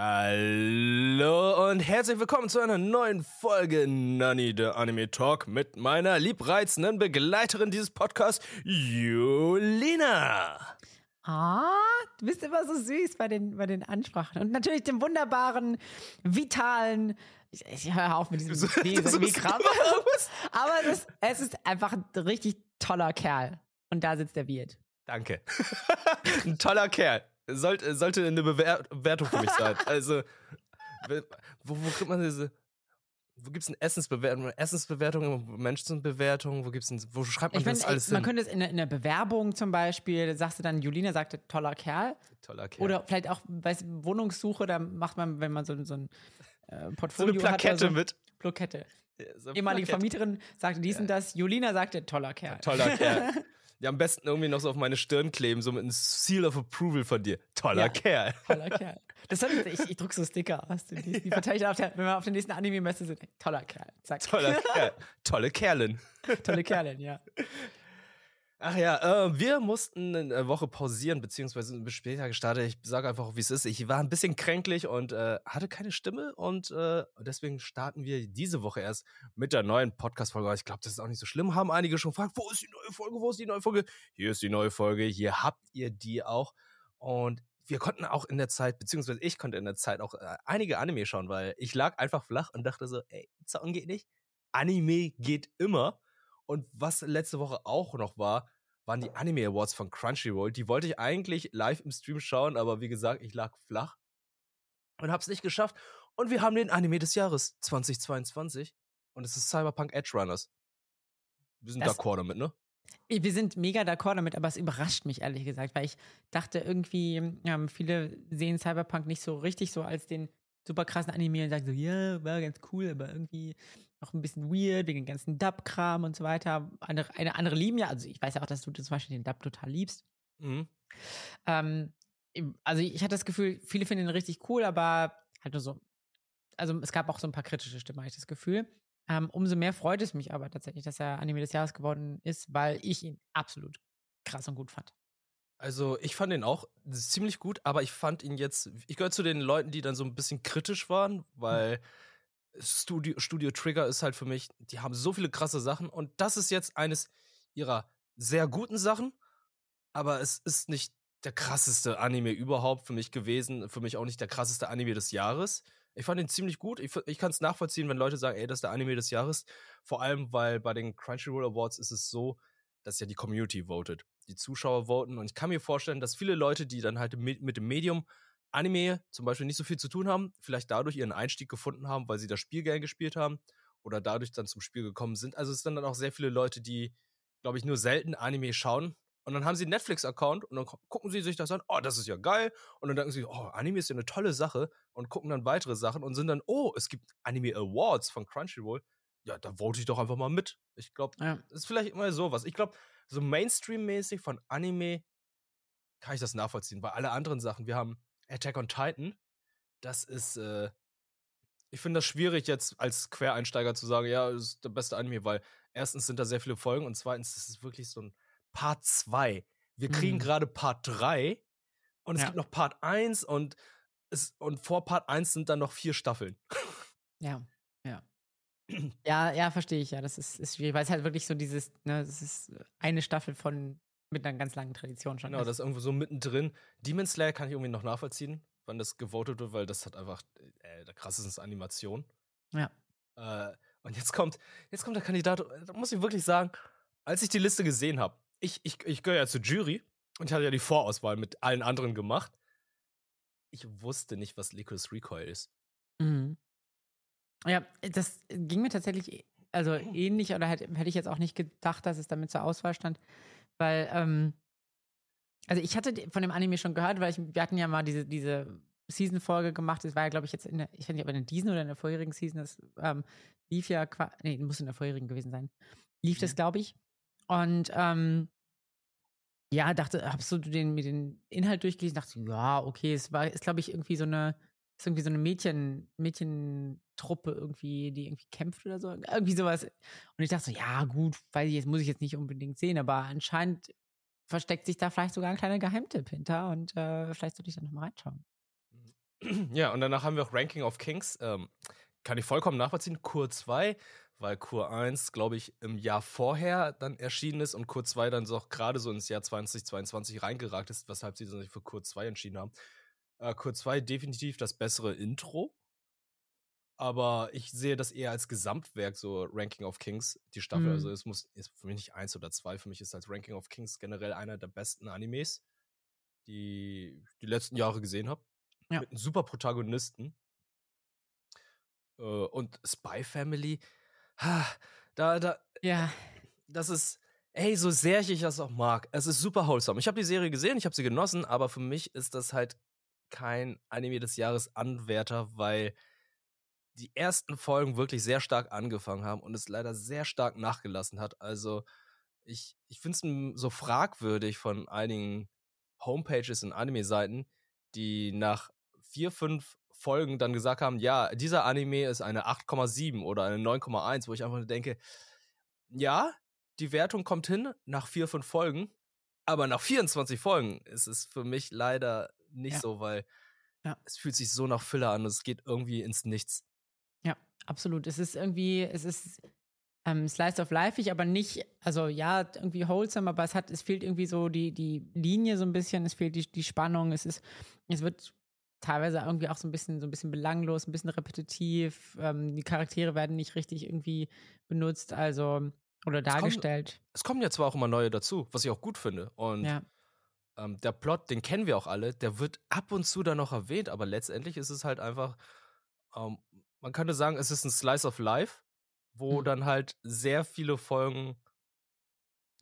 Hallo und herzlich willkommen zu einer neuen Folge Nanny the Anime Talk mit meiner liebreizenden Begleiterin dieses Podcasts, Julina. Ah, du bist immer so süß bei den, bei den Ansprachen. Und natürlich dem wunderbaren, vitalen. Ich, ich höre auf mit diesem So- wie, das wie ist Kram. immer was. Aber es ist, es ist einfach ein richtig toller Kerl. Und da sitzt der Wirt. Danke. Ein toller Kerl. Sollte, sollte eine Bewer Bewertung für mich sein. Also, wo, wo kriegt man diese. Wo gibt es eine Essensbewertung? Essensbewertung, Menschenbewertung? Wo gibt's denn, wo schreibt man Ich das alles man hin? könnte es in, der- in der Bewerbung zum Beispiel, sagst du dann, Julina sagte, toller Kerl. Toller Kerl. Oder vielleicht auch bei Wohnungssuche, da macht man, wenn man so, so ein äh, so eine Portfolio hat. Plakette oder so, mit. Plakette. Ja, so Ehemalige Plakette. Vermieterin sagte dies und das. Julina sagte, toller Kerl. Toller Kerl. Ja, am besten irgendwie noch so auf meine Stirn kleben, so mit einem Seal of Approval von dir. Toller Ja. Kerl. Toller Kerl. Das soll ich, ich, ich druck so Sticker aus. Die, die verteile ich auf der, wenn wir auf der nächsten Anime-Messe sind. Toller Kerl. Zack. Toller Kerl. Tolle Kerlin. Tolle Kerlin, ja. Ach ja, äh, wir mussten eine Woche pausieren, beziehungsweise ein bisschen später gestartet. Ich sage einfach, wie es ist. Ich war ein bisschen kränklich und äh, hatte keine Stimme und äh, deswegen starten wir diese Woche erst mit der neuen Podcast-Folge. Ich glaube, das ist auch nicht so schlimm. Haben einige schon gefragt, wo ist die neue Folge, wo ist die neue Folge? Hier ist die neue Folge, hier habt ihr die auch. Und wir konnten auch in der Zeit, beziehungsweise ich konnte in der Zeit auch äh, einige Anime schauen, weil ich lag einfach flach und dachte so, ey, Zaun geht nicht. Anime geht immer. Und was letzte Woche auch noch war, waren die Anime Awards von Crunchyroll. Die wollte ich eigentlich live im Stream schauen, aber wie gesagt, ich lag flach und hab's nicht geschafft. Und wir haben den Anime des Jahres 2022 und es ist Cyberpunk Edge Runners. Wir sind d'accord damit, ne? Wir sind mega d'accord damit, aber es überrascht mich ehrlich gesagt, weil ich dachte irgendwie, ähm, viele sehen Cyberpunk nicht so richtig so als den super krassen Anime und sagen so, ja, war ganz cool, aber irgendwie auch ein bisschen weird wegen dem ganzen Dub-Kram und so weiter. Andere, eine andere lieben ja, also ich weiß ja auch, dass du zum Beispiel den Dub total liebst. Mhm. Ähm, also ich hatte das Gefühl, viele finden ihn richtig cool, aber halt nur so. Also es gab auch so ein paar kritische Stimmen, habe ich das Gefühl. Ähm, umso mehr freut es mich aber tatsächlich, dass er Anime des Jahres geworden ist, weil ich ihn absolut krass und gut fand. Also, ich fand ihn auch ziemlich gut, aber ich fand ihn jetzt, ich gehöre zu den Leuten, die dann so ein bisschen kritisch waren, weil Studio, Studio Trigger ist halt für mich, die haben so viele krasse Sachen und das ist jetzt eines ihrer sehr guten Sachen, aber es ist nicht der krasseste Anime überhaupt für mich gewesen, für mich auch nicht der krasseste Anime des Jahres. Ich fand ihn ziemlich gut. Ich, ich kann es nachvollziehen, wenn Leute sagen, ey, das ist der Anime des Jahres. Vor allem, weil bei den Crunchyroll Awards ist es so, dass ja die Community votet. Die Zuschauer voten. Und ich kann mir vorstellen, dass viele Leute, die dann halt mit, dem Medium Anime zum Beispiel nicht so viel zu tun haben, vielleicht dadurch ihren Einstieg gefunden haben, weil sie das Spiel gern gespielt haben oder dadurch dann zum Spiel gekommen sind. Also es sind dann auch sehr viele Leute, die, glaube ich, nur selten Anime schauen. Und dann haben sie einen Netflix-Account und dann gu- gucken sie sich das an, oh, das ist ja geil. Und dann denken sie, oh, Anime ist ja eine tolle Sache und gucken dann weitere Sachen und sind dann, oh, es gibt Anime Awards von Crunchyroll. Ja, da vote ich doch einfach mal mit. Ich glaube, Ja. ist vielleicht immer sowas. Ich glaube, so Mainstream-mäßig von Anime kann ich das nachvollziehen, weil alle anderen Sachen, wir haben Attack on Titan, das ist, äh, ich finde das schwierig jetzt als Quereinsteiger zu sagen, ja, das ist der beste Anime, weil erstens sind da sehr viele Folgen und zweitens ist es wirklich so ein Part 2. Wir kriegen Mhm. gerade Part 3 und es Ja. gibt noch Part 1 und es, und vor Part 1 sind dann noch vier Staffeln. Ja, ja. Ja, verstehe ich, ja. Das ist, ist schwierig, weil es halt wirklich so dieses, ne, das ist eine Staffel von mit einer ganz langen Tradition schon. Genau, ist. das ist irgendwo so mittendrin. Demon Slayer kann ich irgendwie noch nachvollziehen, wann das gewotet wird, weil das hat einfach äh, der krasseste Animation. Ja. Äh, und jetzt kommt, jetzt kommt der Kandidat, da muss ich wirklich sagen, als ich die Liste gesehen habe, ich, ich, ich gehöre ja zur Jury und ich hatte ja die Vorauswahl mit allen anderen gemacht. Ich wusste nicht, was Licorice Recoil ist. Mhm. Ja, das ging mir tatsächlich also ähnlich oder hätte, hätte ich jetzt auch nicht gedacht, dass es damit zur Auswahl stand, weil ähm, also ich hatte von dem Anime schon gehört, weil ich, wir hatten ja mal diese diese Season-Folge gemacht. Das war ja, glaube ich, jetzt in der, ich weiß nicht, ob in diesen oder in der vorherigen Season, das ähm, lief ja, nee, muss in der vorherigen gewesen sein. Lief das, Mhm. glaube ich. Und ähm, ja, dachte, habst du den, mir den Inhalt durchgelesen? Dachte, ja, okay, es war, ist, glaube ich, irgendwie so eine, ist irgendwie so eine Mädchen, Mädchentruppe irgendwie, die irgendwie kämpft oder so. Irgendwie sowas. Und ich dachte so, ja, gut, weiß ich jetzt, muss ich jetzt nicht unbedingt sehen, aber anscheinend versteckt sich da vielleicht sogar ein kleiner Geheimtipp hinter und äh, vielleicht sollte ich da nochmal reinschauen. Ja, und danach haben wir auch Ranking of Kings. Ähm, kann ich vollkommen nachvollziehen. Kur 2, weil Kur 1, glaube ich, im Jahr vorher dann erschienen ist und Kur 2 dann so gerade so ins Jahr 2022 reingeragt ist, weshalb sie sich für Kur 2 entschieden haben. Äh, Kur 2 definitiv das bessere Intro. Aber ich sehe das eher als Gesamtwerk, so Ranking of Kings, die Staffel. Mhm. Also es muss ist für mich nicht eins oder zwei. Für mich ist als Ranking of Kings generell einer der besten Animes, die die letzten Jahre gesehen habe. Ja. Mit einem super Protagonisten. Äh, und Spy Family, ha, da, da, Ja. das ist, ey, so sehr ich das auch mag, es ist super wholesome. Ich habe die Serie gesehen, ich habe sie genossen, aber für mich ist das halt kein Anime des Jahres Anwärter, weil die ersten Folgen wirklich sehr stark angefangen haben und es leider sehr stark nachgelassen hat. Also ich, ich finde es so fragwürdig von einigen Homepages und Anime-Seiten, die nach vier, fünf Folgen dann gesagt haben, ja, dieser Anime ist eine 8,7 oder eine 9,1, wo ich einfach denke, ja, die Wertung kommt hin nach vier, fünf Folgen, aber nach 24 Folgen ist es für mich leider nicht Ja. so, weil Ja. es fühlt sich so nach Filler an und es geht irgendwie ins Nichts. Ja, absolut. Es ist irgendwie, es ist ähm, Slice of Life, aber nicht, also ja, irgendwie wholesome, aber es hat, es fehlt irgendwie so die, die Linie so ein bisschen, es fehlt die, die Spannung, es ist, es wird teilweise irgendwie auch so ein bisschen, so ein bisschen belanglos, ein bisschen repetitiv, ähm, die Charaktere werden nicht richtig irgendwie benutzt, also oder dargestellt. Es kommen ja zwar auch immer neue dazu, was ich auch gut finde. Und Ja, ähm, der Plot, den kennen wir auch alle, der wird ab und zu dann noch erwähnt, aber letztendlich ist es halt einfach, ähm, man könnte sagen, es ist ein Slice of Life, wo Mhm. dann halt sehr viele Folgen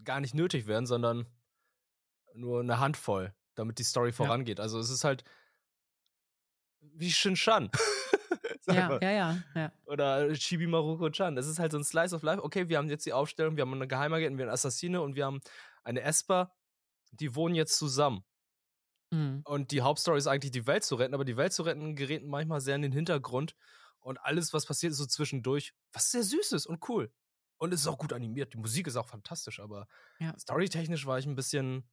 gar nicht nötig werden, sondern nur eine Handvoll, damit die Story vorangeht. Also es ist halt wie Shin-Chan. Sag ja, ja, ja, ja. Oder Chibi Maruko-chan. Es ist halt so ein Slice of Life. Okay, wir haben jetzt die Aufstellung, wir haben eine Geheimagentin, wir haben eine Assassine und wir haben eine Esper. Die wohnen jetzt zusammen. Mhm. Und die Hauptstory ist eigentlich, die Welt zu retten, aber die Welt zu retten gerät manchmal sehr in den Hintergrund. Und alles, was passiert, ist so zwischendurch, was sehr süß ist und cool. Und es ist auch gut animiert. Die Musik ist auch fantastisch, aber Ja. storytechnisch war ich ein bisschen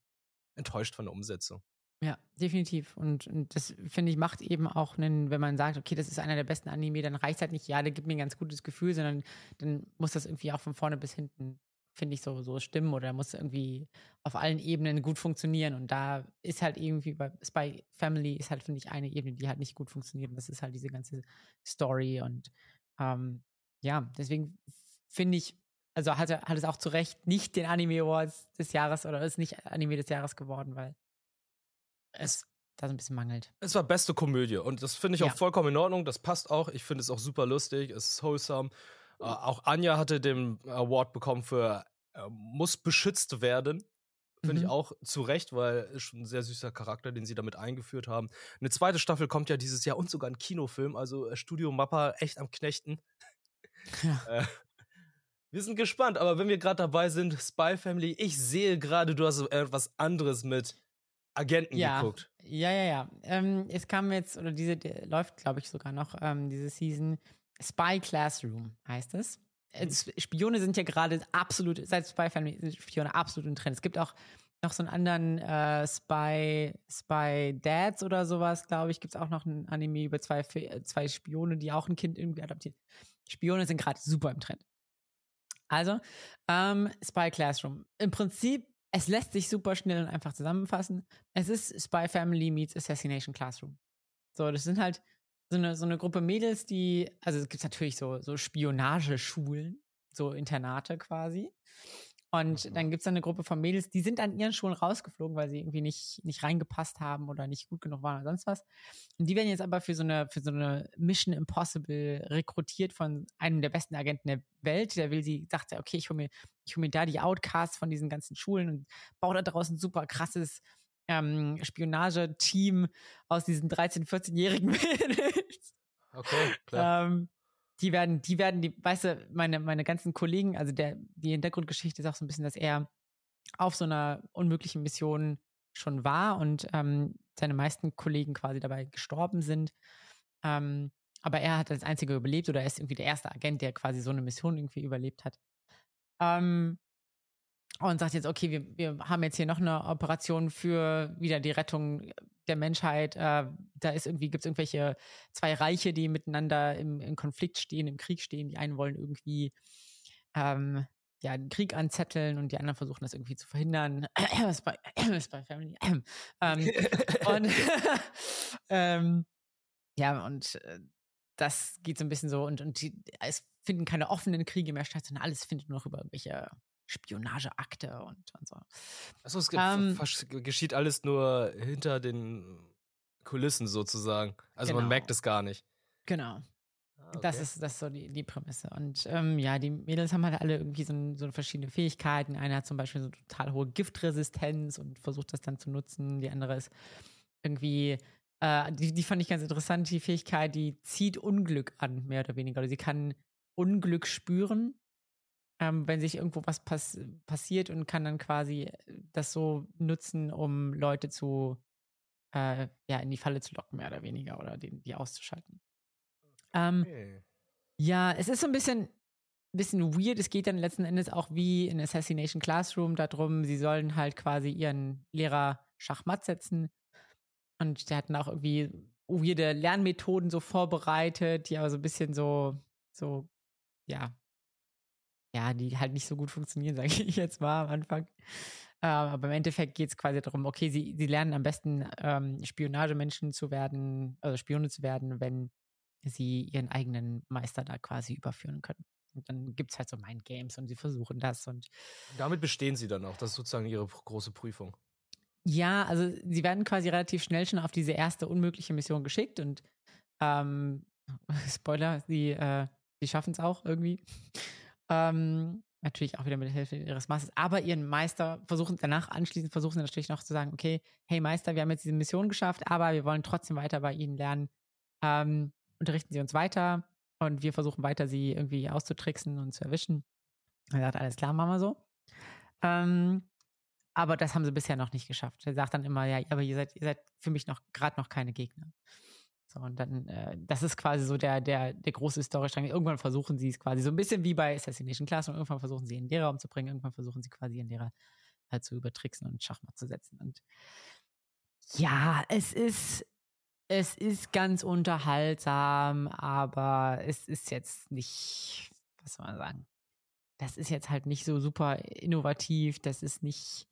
enttäuscht von der Umsetzung. Ja, definitiv. Und, und das finde ich macht eben auch einen, wenn man sagt, okay, das ist einer der besten Anime, dann reicht halt nicht, ja, der gibt mir ein ganz gutes Gefühl, sondern dann muss das irgendwie auch von vorne bis hinten, finde ich, so, so stimmen oder muss irgendwie auf allen Ebenen gut funktionieren. Und da ist halt irgendwie bei Spy Family ist halt, finde ich, eine Ebene, die halt nicht gut funktioniert. Und das ist halt diese ganze Story. Und ähm, ja, deswegen finde ich, also hat, hat es auch zu Recht nicht den Anime Awards des Jahres oder ist nicht Anime des Jahres geworden, weil es da so ein bisschen mangelt. Es war beste Komödie und das finde ich Ja. auch vollkommen in Ordnung. Das passt auch. Ich finde es auch super lustig. Es ist wholesome. Äh, auch Anja hatte den Award bekommen für äh, muss beschützt werden. Finde ich Mhm. auch zu Recht, weil ist schon ein sehr süßer Charakter, den sie damit eingeführt haben. Eine zweite Staffel kommt ja dieses Jahr und sogar ein Kinofilm. Also äh, Studio Mappa echt am Knechten. Ja. Äh, wir sind gespannt, aber wenn wir gerade dabei sind, Spy Family, ich sehe gerade, du hast etwas anderes mit Agenten Ja. geguckt. Ja, ja, ja. Ähm, es kam jetzt, oder diese, läuft, glaube ich, sogar noch, ähm, diese Season. Spy Classroom heißt es. Äh, S- Spione sind ja gerade absolut, seit Spy Family sind Spione absolut im Trend. Es gibt auch noch so einen anderen äh, Spy, Spy Dads oder sowas, glaube ich, gibt es auch noch ein Anime über zwei, zwei Spione, die auch ein Kind irgendwie adoptieren. Spione sind gerade super im Trend. Also, ähm, Spy Classroom. Im Prinzip, es lässt sich super schnell und einfach zusammenfassen. Es ist Spy Family meets Assassination Classroom. So, das sind halt so eine, so eine Gruppe Mädels, die, also es gibt natürlich so, so Spionageschulen, so Internate quasi. Und Mhm. dann gibt es eine Gruppe von Mädels, die sind an ihren Schulen rausgeflogen, weil sie irgendwie nicht, nicht reingepasst haben oder nicht gut genug waren oder sonst was. Und die werden jetzt aber für so eine, für so eine Mission Impossible rekrutiert von einem der besten Agenten der Welt. Der will sie, sagt er, okay, ich hole mir, ich hol mir da die Outcasts von diesen ganzen Schulen und baue da draußen ein super krasses ähm, Spionageteam aus diesen 13-, 14-jährigen Mädels. Okay, klar. Ähm, die werden, die werden, die, weißt du, meine, meine ganzen Kollegen, also der, die Hintergrundgeschichte ist auch so ein bisschen, dass er auf so einer unmöglichen Mission schon war und ähm, seine meisten Kollegen quasi dabei gestorben sind. Ähm, aber er hat als einziger überlebt oder er ist irgendwie der erste Agent, der quasi so eine Mission irgendwie überlebt hat. Ähm, und sagt jetzt, okay, wir, wir haben jetzt hier noch eine Operation für wieder die Rettung der Menschheit. Äh, da ist irgendwie, gibt es irgendwelche zwei Reiche, die miteinander im, im, Konflikt stehen, im Krieg stehen. Die einen wollen irgendwie ähm, ja, den Krieg anzetteln und die anderen versuchen das irgendwie zu verhindern. Spy, Spy Family. ähm, und ähm, ja, und äh, das geht so ein bisschen so und, und die, es finden keine offenen Kriege mehr statt, sondern alles findet nur noch über irgendwelche Spionageakte und, und so. Achso, es ähm, geschieht alles nur hinter den Kulissen sozusagen. Also genau. man merkt es gar nicht. Genau. Ah, okay. Das ist das ist so die, die Prämisse. Und ähm, ja, die Mädels haben halt alle irgendwie so, so verschiedene Fähigkeiten. Eine hat zum Beispiel so total hohe Giftresistenz und versucht das dann zu nutzen. Die andere ist irgendwie, äh, die, die fand ich ganz interessant, die Fähigkeit, die zieht Unglück an, mehr oder weniger. Oder sie kann Unglück spüren ähm, wenn sich irgendwo was pass passiert und kann dann quasi das so nutzen, um Leute zu, äh, ja, in die Falle zu locken, mehr oder weniger, oder die, die auszuschalten. Ähm, okay. Ja, es ist so ein bisschen, bisschen weird. Es geht dann letzten Endes auch wie in Assassination Classroom darum, sie sollen halt quasi ihren Lehrer Schachmatt setzen. Und der hat dann auch irgendwie weirde Lernmethoden so vorbereitet, die aber so ein bisschen so, so, ja, ja, die halt nicht so gut funktionieren, sage ich jetzt mal am Anfang. Äh, aber im Endeffekt geht es quasi darum, okay, sie, sie lernen am besten ähm, Spionagemenschen zu werden, also Spione zu werden, wenn sie ihren eigenen Meister da quasi überführen können. Und dann gibt es halt so Mindgames und sie versuchen das und. Damit bestehen sie dann auch. Das ist sozusagen ihre große Prüfung. Ja, also sie werden quasi relativ schnell schon auf diese erste unmögliche Mission geschickt und ähm, Spoiler, sie, äh, sie schaffen es auch irgendwie. Ähm, natürlich auch wieder mit Hilfe ihres Meisters, aber ihren Meister versuchen danach anschließend versuchen sie natürlich noch zu sagen, okay, hey Meister, wir haben jetzt diese Mission geschafft, aber wir wollen trotzdem weiter bei Ihnen lernen. Ähm, unterrichten Sie uns weiter und wir versuchen weiter, Sie irgendwie auszutricksen und zu erwischen. Er sagt, alles klar, machen wir so. Ähm, aber das haben sie bisher noch nicht geschafft. Er sagt dann immer, ja, aber ihr seid, ihr seid für mich noch gerade noch keine Gegner. So, und dann, äh, das ist quasi so der, der, der große Storystrang. Irgendwann versuchen sie es quasi so ein bisschen wie bei Assassination Classroom. Irgendwann versuchen sie ihren Lehrer umzubringen, irgendwann versuchen sie quasi ihren Lehrer halt zu übertricksen und Schachmatt zu setzen. Und ja, es ist, es ist ganz unterhaltsam, aber es ist jetzt nicht, was soll man sagen? Das ist jetzt halt nicht so super innovativ, das ist nicht,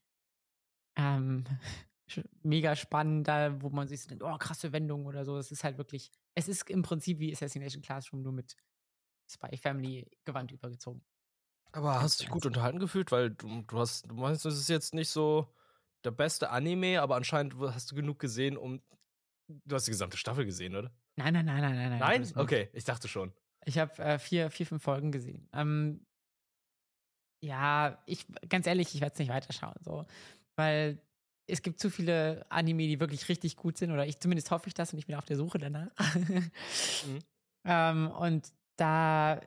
ähm, mega spannend, da wo man sich so denkt, oh, krasse Wendung oder so. Es ist halt wirklich, es ist im Prinzip wie Assassination Classroom, nur mit Spy Family Gewand übergezogen. Aber hast du dich gut unterhalten gefühlt? Weil du, du hast, du meinst, es ist jetzt nicht so der beste Anime, aber anscheinend hast du genug gesehen, um. Du hast die gesamte Staffel gesehen, oder? Nein, nein, nein, nein, nein. Nein? Okay, ich dachte schon. Ich habe äh, vier, vier, fünf Folgen gesehen. Ähm, ja, ich, ganz ehrlich, ich werde es nicht weiterschauen, so. Weil es gibt zu viele Anime, die wirklich richtig gut sind, oder ich zumindest hoffe ich das und ich bin auf der Suche danach. mhm. ähm, und da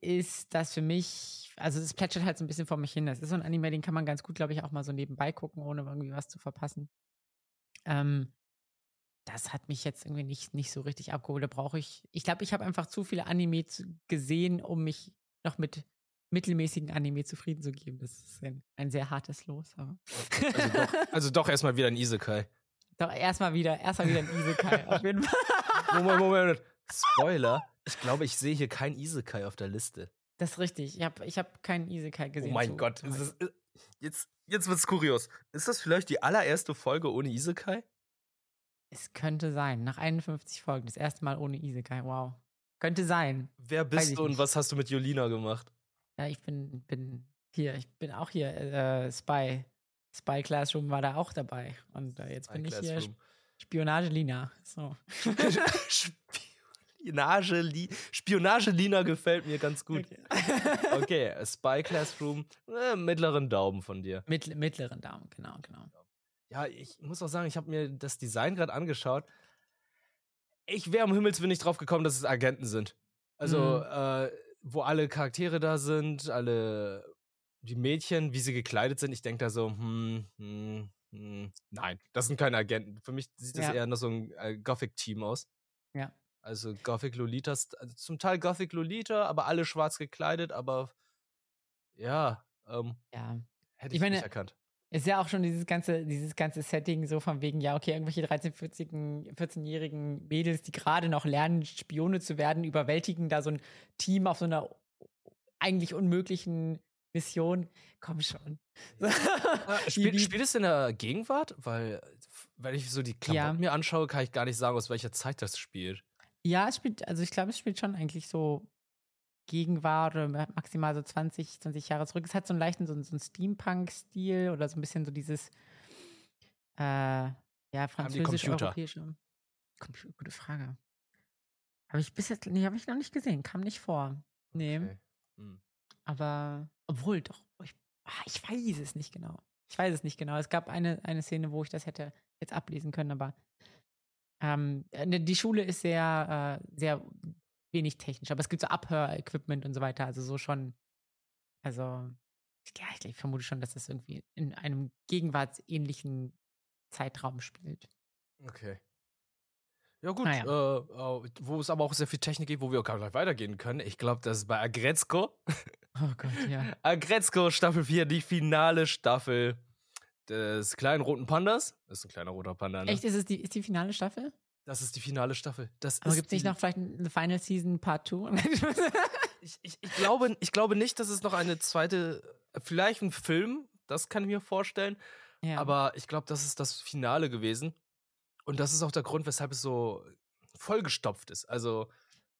ist das für mich, also es plätschert halt so ein bisschen vor mich hin. Das ist so ein Anime, den kann man ganz gut, glaube ich, auch mal so nebenbei gucken, ohne irgendwie was zu verpassen. Ähm, das hat mich jetzt irgendwie nicht, nicht so richtig abgeholt. Da brauche ich, ich glaube, ich habe einfach zu viele Anime gesehen, um mich noch mit mittelmäßigen Anime zufrieden zu geben. Das ist ein, ein sehr hartes Los. Aber. Also doch, also doch erstmal wieder ein Isekai. Doch, erstmal wieder, erstmal wieder ein Isekai, auf jeden Fall. Moment, Moment. Spoiler. Ich glaube, ich sehe hier kein Isekai auf der Liste. Das ist richtig. Ich habe ich hab keinen Isekai gesehen. Oh mein Gott. Ist, jetzt, jetzt wird's kurios. Ist das vielleicht die allererste Folge ohne Isekai? Es könnte sein. Nach 51 Folgen. Das erste Mal ohne Isekai. Wow. Könnte sein. Wer bist du und was hast du mit Jolina gemacht? Ja, ich bin, bin hier, ich bin auch hier, äh, Spy. Spy Classroom war da auch dabei. Und äh, jetzt Spy bin ich Classroom. hier Spionage-Lina. So. Spionage, Spionage gefällt mir ganz gut. Okay, okay Spy Classroom, äh, mittleren Daumen von dir. Mittl mittleren Daumen, genau, genau. Ja, ich muss auch sagen, ich habe mir das Design gerade angeschaut. Ich wäre um Himmels Willen nicht drauf gekommen, dass es Agenten sind. Also, mhm. äh, wo alle Charaktere da sind, alle die Mädchen, wie sie gekleidet sind, ich denke da so, hm, hm, hm, nein, das sind keine Agenten. Für mich sieht das ja. eher nach so ein äh, Gothic-Team aus. Ja. Also Gothic Lolitas, also zum Teil Gothic Lolita, aber alle schwarz gekleidet, aber ja, ähm, ja. Hätte ich, Ich meine, nicht erkannt. Ist ja auch schon dieses ganze, dieses ganze Setting so von wegen, ja, okay, irgendwelche 13-, 14 14-jährigen Mädels, die gerade noch lernen, Spione zu werden, überwältigen da so ein Team auf so einer eigentlich unmöglichen Mission. Komm schon. Spielt, die- spielt es in der Gegenwart? Weil, wenn ich so die Klamotten Ja. mir anschaue, kann ich gar nicht sagen, aus welcher Zeit das spielt. Ja, es spielt, also ich glaube, es spielt schon eigentlich so Gegenwart oder maximal so 20, 20 Jahre zurück. Es hat so einen leichten, so, einen- so einen Steampunk-Stil oder so ein bisschen so dieses, äh, ja, französisch-europäische. Gute Frage. Habe ich bis jetzt, nee, habe ich noch nicht gesehen, kam nicht vor. Nee, Okay. Hm. aber, obwohl, doch, ich, ah, ich weiß es nicht genau. Ich weiß es nicht genau. Es gab eine, eine Szene, wo ich das hätte jetzt ablesen können, aber ähm, äh, die Schule ist sehr, äh, sehr wenig technisch, aber es gibt so Abhörequipment und so weiter, also so schon, also, ja, ich, vermute schon, dass das irgendwie in einem gegenwartsähnlichen Zeitraum spielt. Okay. Ja, gut. Naja. Äh, wo es aber auch sehr viel Technik gibt, wo wir auch gleich weitergehen können. Ich glaube, das ist bei Agretzko. Oh Gott, ja. Agretzko Staffel 4, die finale Staffel des kleinen roten Pandas. Das ist ein kleiner roter Panda, ne? Echt, ist es die, ist die finale Staffel? Das ist die finale Staffel. Das Aber gibt es nicht noch vielleicht eine Final Season Part 2? Ich, ich, ich, glaube, ich glaube nicht, dass es noch eine zweite, vielleicht ein Film, das kann ich mir vorstellen. ja. Aber ich glaube, das ist das Finale gewesen. Und das ist auch der Grund, weshalb es so vollgestopft ist. Also,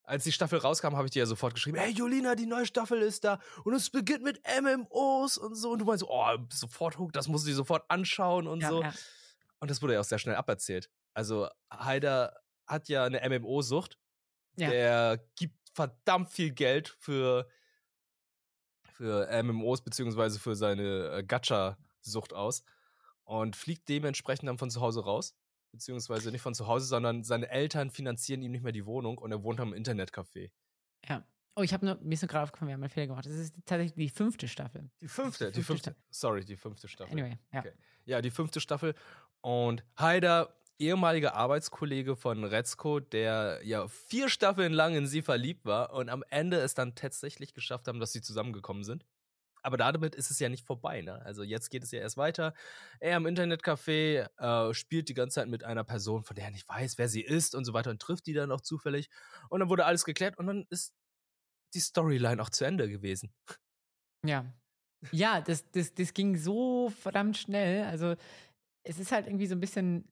als die Staffel rauskam, habe ich dir ja sofort geschrieben: Hey, Julina, die neue Staffel ist da. Und es beginnt mit MMOs und so. Und du meinst, so, oh, sofort hook, das musst du dir sofort anschauen und ja, so. ja. Und das wurde ja auch sehr schnell aberzählt. Also, Haider hat ja eine MMO-Sucht. Ja. Der gibt verdammt viel Geld für, für MMOs beziehungsweise für seine äh, Gacha-Sucht aus und fliegt dementsprechend dann von zu Hause raus. Beziehungsweise nicht von zu Hause, sondern seine Eltern finanzieren ihm nicht mehr die Wohnung und er wohnt am Internetcafé. ja. Oh, ich habe nur, mir ist nur gerade aufgefallen, wir haben einen Fehler gemacht. Das ist tatsächlich die fünfte Staffel. Die fünfte, die fünfte fünfte. Sorry, die fünfte Staffel. Anyway, ja. Okay. Ja, die fünfte Staffel. Und Haider, ehemaliger Arbeitskollege von Retzko, der ja vier Staffeln lang in sie verliebt war und am Ende es dann tatsächlich geschafft haben, dass sie zusammengekommen sind. Aber damit ist es ja nicht vorbei, ne? Also jetzt geht es ja erst weiter. Er im Internetcafé äh, spielt die ganze Zeit mit einer Person, von der er nicht weiß, wer sie ist und so weiter und trifft die dann auch zufällig. Und dann wurde alles geklärt und dann ist die Storyline auch zu Ende gewesen. Ja. Ja, das, das, das ging so verdammt schnell. Also, es ist halt irgendwie so ein bisschen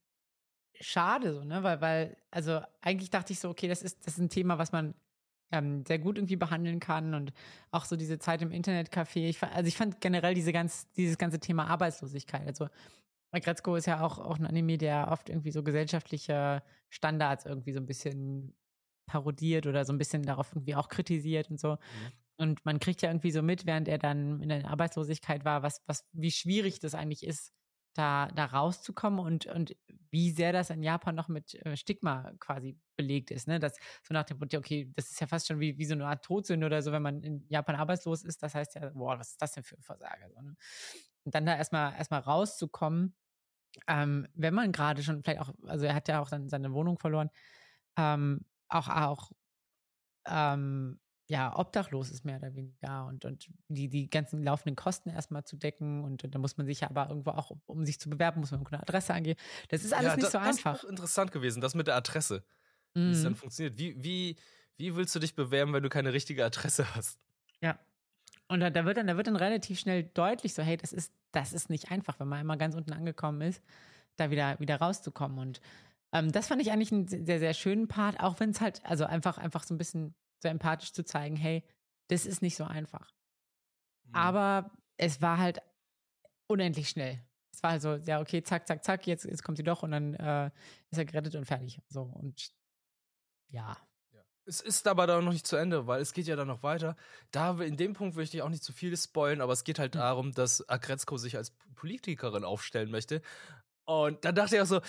schade, so, ne? Weil, weil, also eigentlich dachte ich so, okay, das ist, das ist ein Thema, was man ähm, sehr gut irgendwie behandeln kann und auch so diese Zeit im Internetcafé. Ich, also ich fand generell diese ganz, dieses ganze Thema Arbeitslosigkeit. Also Gretzko ist ja auch, auch ein Anime, der oft irgendwie so gesellschaftliche Standards irgendwie so ein bisschen parodiert oder so ein bisschen darauf irgendwie auch kritisiert und so. Und man kriegt ja irgendwie so mit, während er dann in der Arbeitslosigkeit war, was, was, wie schwierig das eigentlich ist, da, da rauszukommen und, und wie sehr das in Japan noch mit äh, Stigma quasi belegt ist. Ne? Das, so nach dem Motto, okay, das ist ja fast schon wie, wie so eine Art Todsünde oder so, wenn man in Japan arbeitslos ist. Das heißt ja, boah, was ist das denn für ein Versager? So, ne? Und dann da erstmal erstmal rauszukommen, ähm, wenn man gerade schon vielleicht auch, also er hat ja auch dann seine Wohnung verloren, ähm, auch, auch ähm, ja, obdachlos ist mehr oder weniger und, und die, die ganzen laufenden Kosten erstmal zu decken und, und da muss man sich ja aber irgendwo auch, um, sich zu bewerben, muss man eine Adresse angeben. Das ist alles Ja, nicht da- so das einfach. ist auch interessant gewesen, das mit der Adresse. wie es dann Mhm. funktioniert. Wie, wie, wie willst du dich bewerben, wenn du keine richtige Adresse hast? Ja. Und da, da, wird dann, da wird dann relativ schnell deutlich so, hey, das ist, das ist nicht einfach, wenn man einmal ganz unten angekommen ist, da wieder, wieder rauszukommen. Und ähm, das fand ich eigentlich einen sehr, sehr schönen Part, auch wenn es halt, also einfach, einfach so ein bisschen so empathisch zu zeigen, hey, das ist nicht so einfach. Mhm. Aber es war halt unendlich schnell. Es war halt so, ja, okay, zack, zack, zack, jetzt, jetzt kommt sie doch und dann äh, ist er gerettet und fertig. So, und ja. Es ist aber da noch nicht zu Ende, weil es geht ja dann noch weiter. Da in dem Punkt möchte ich auch nicht zu viel spoilen, aber es geht halt Hm. darum, dass Agretzko sich als Politikerin aufstellen möchte. Und dann dachte ich auch so,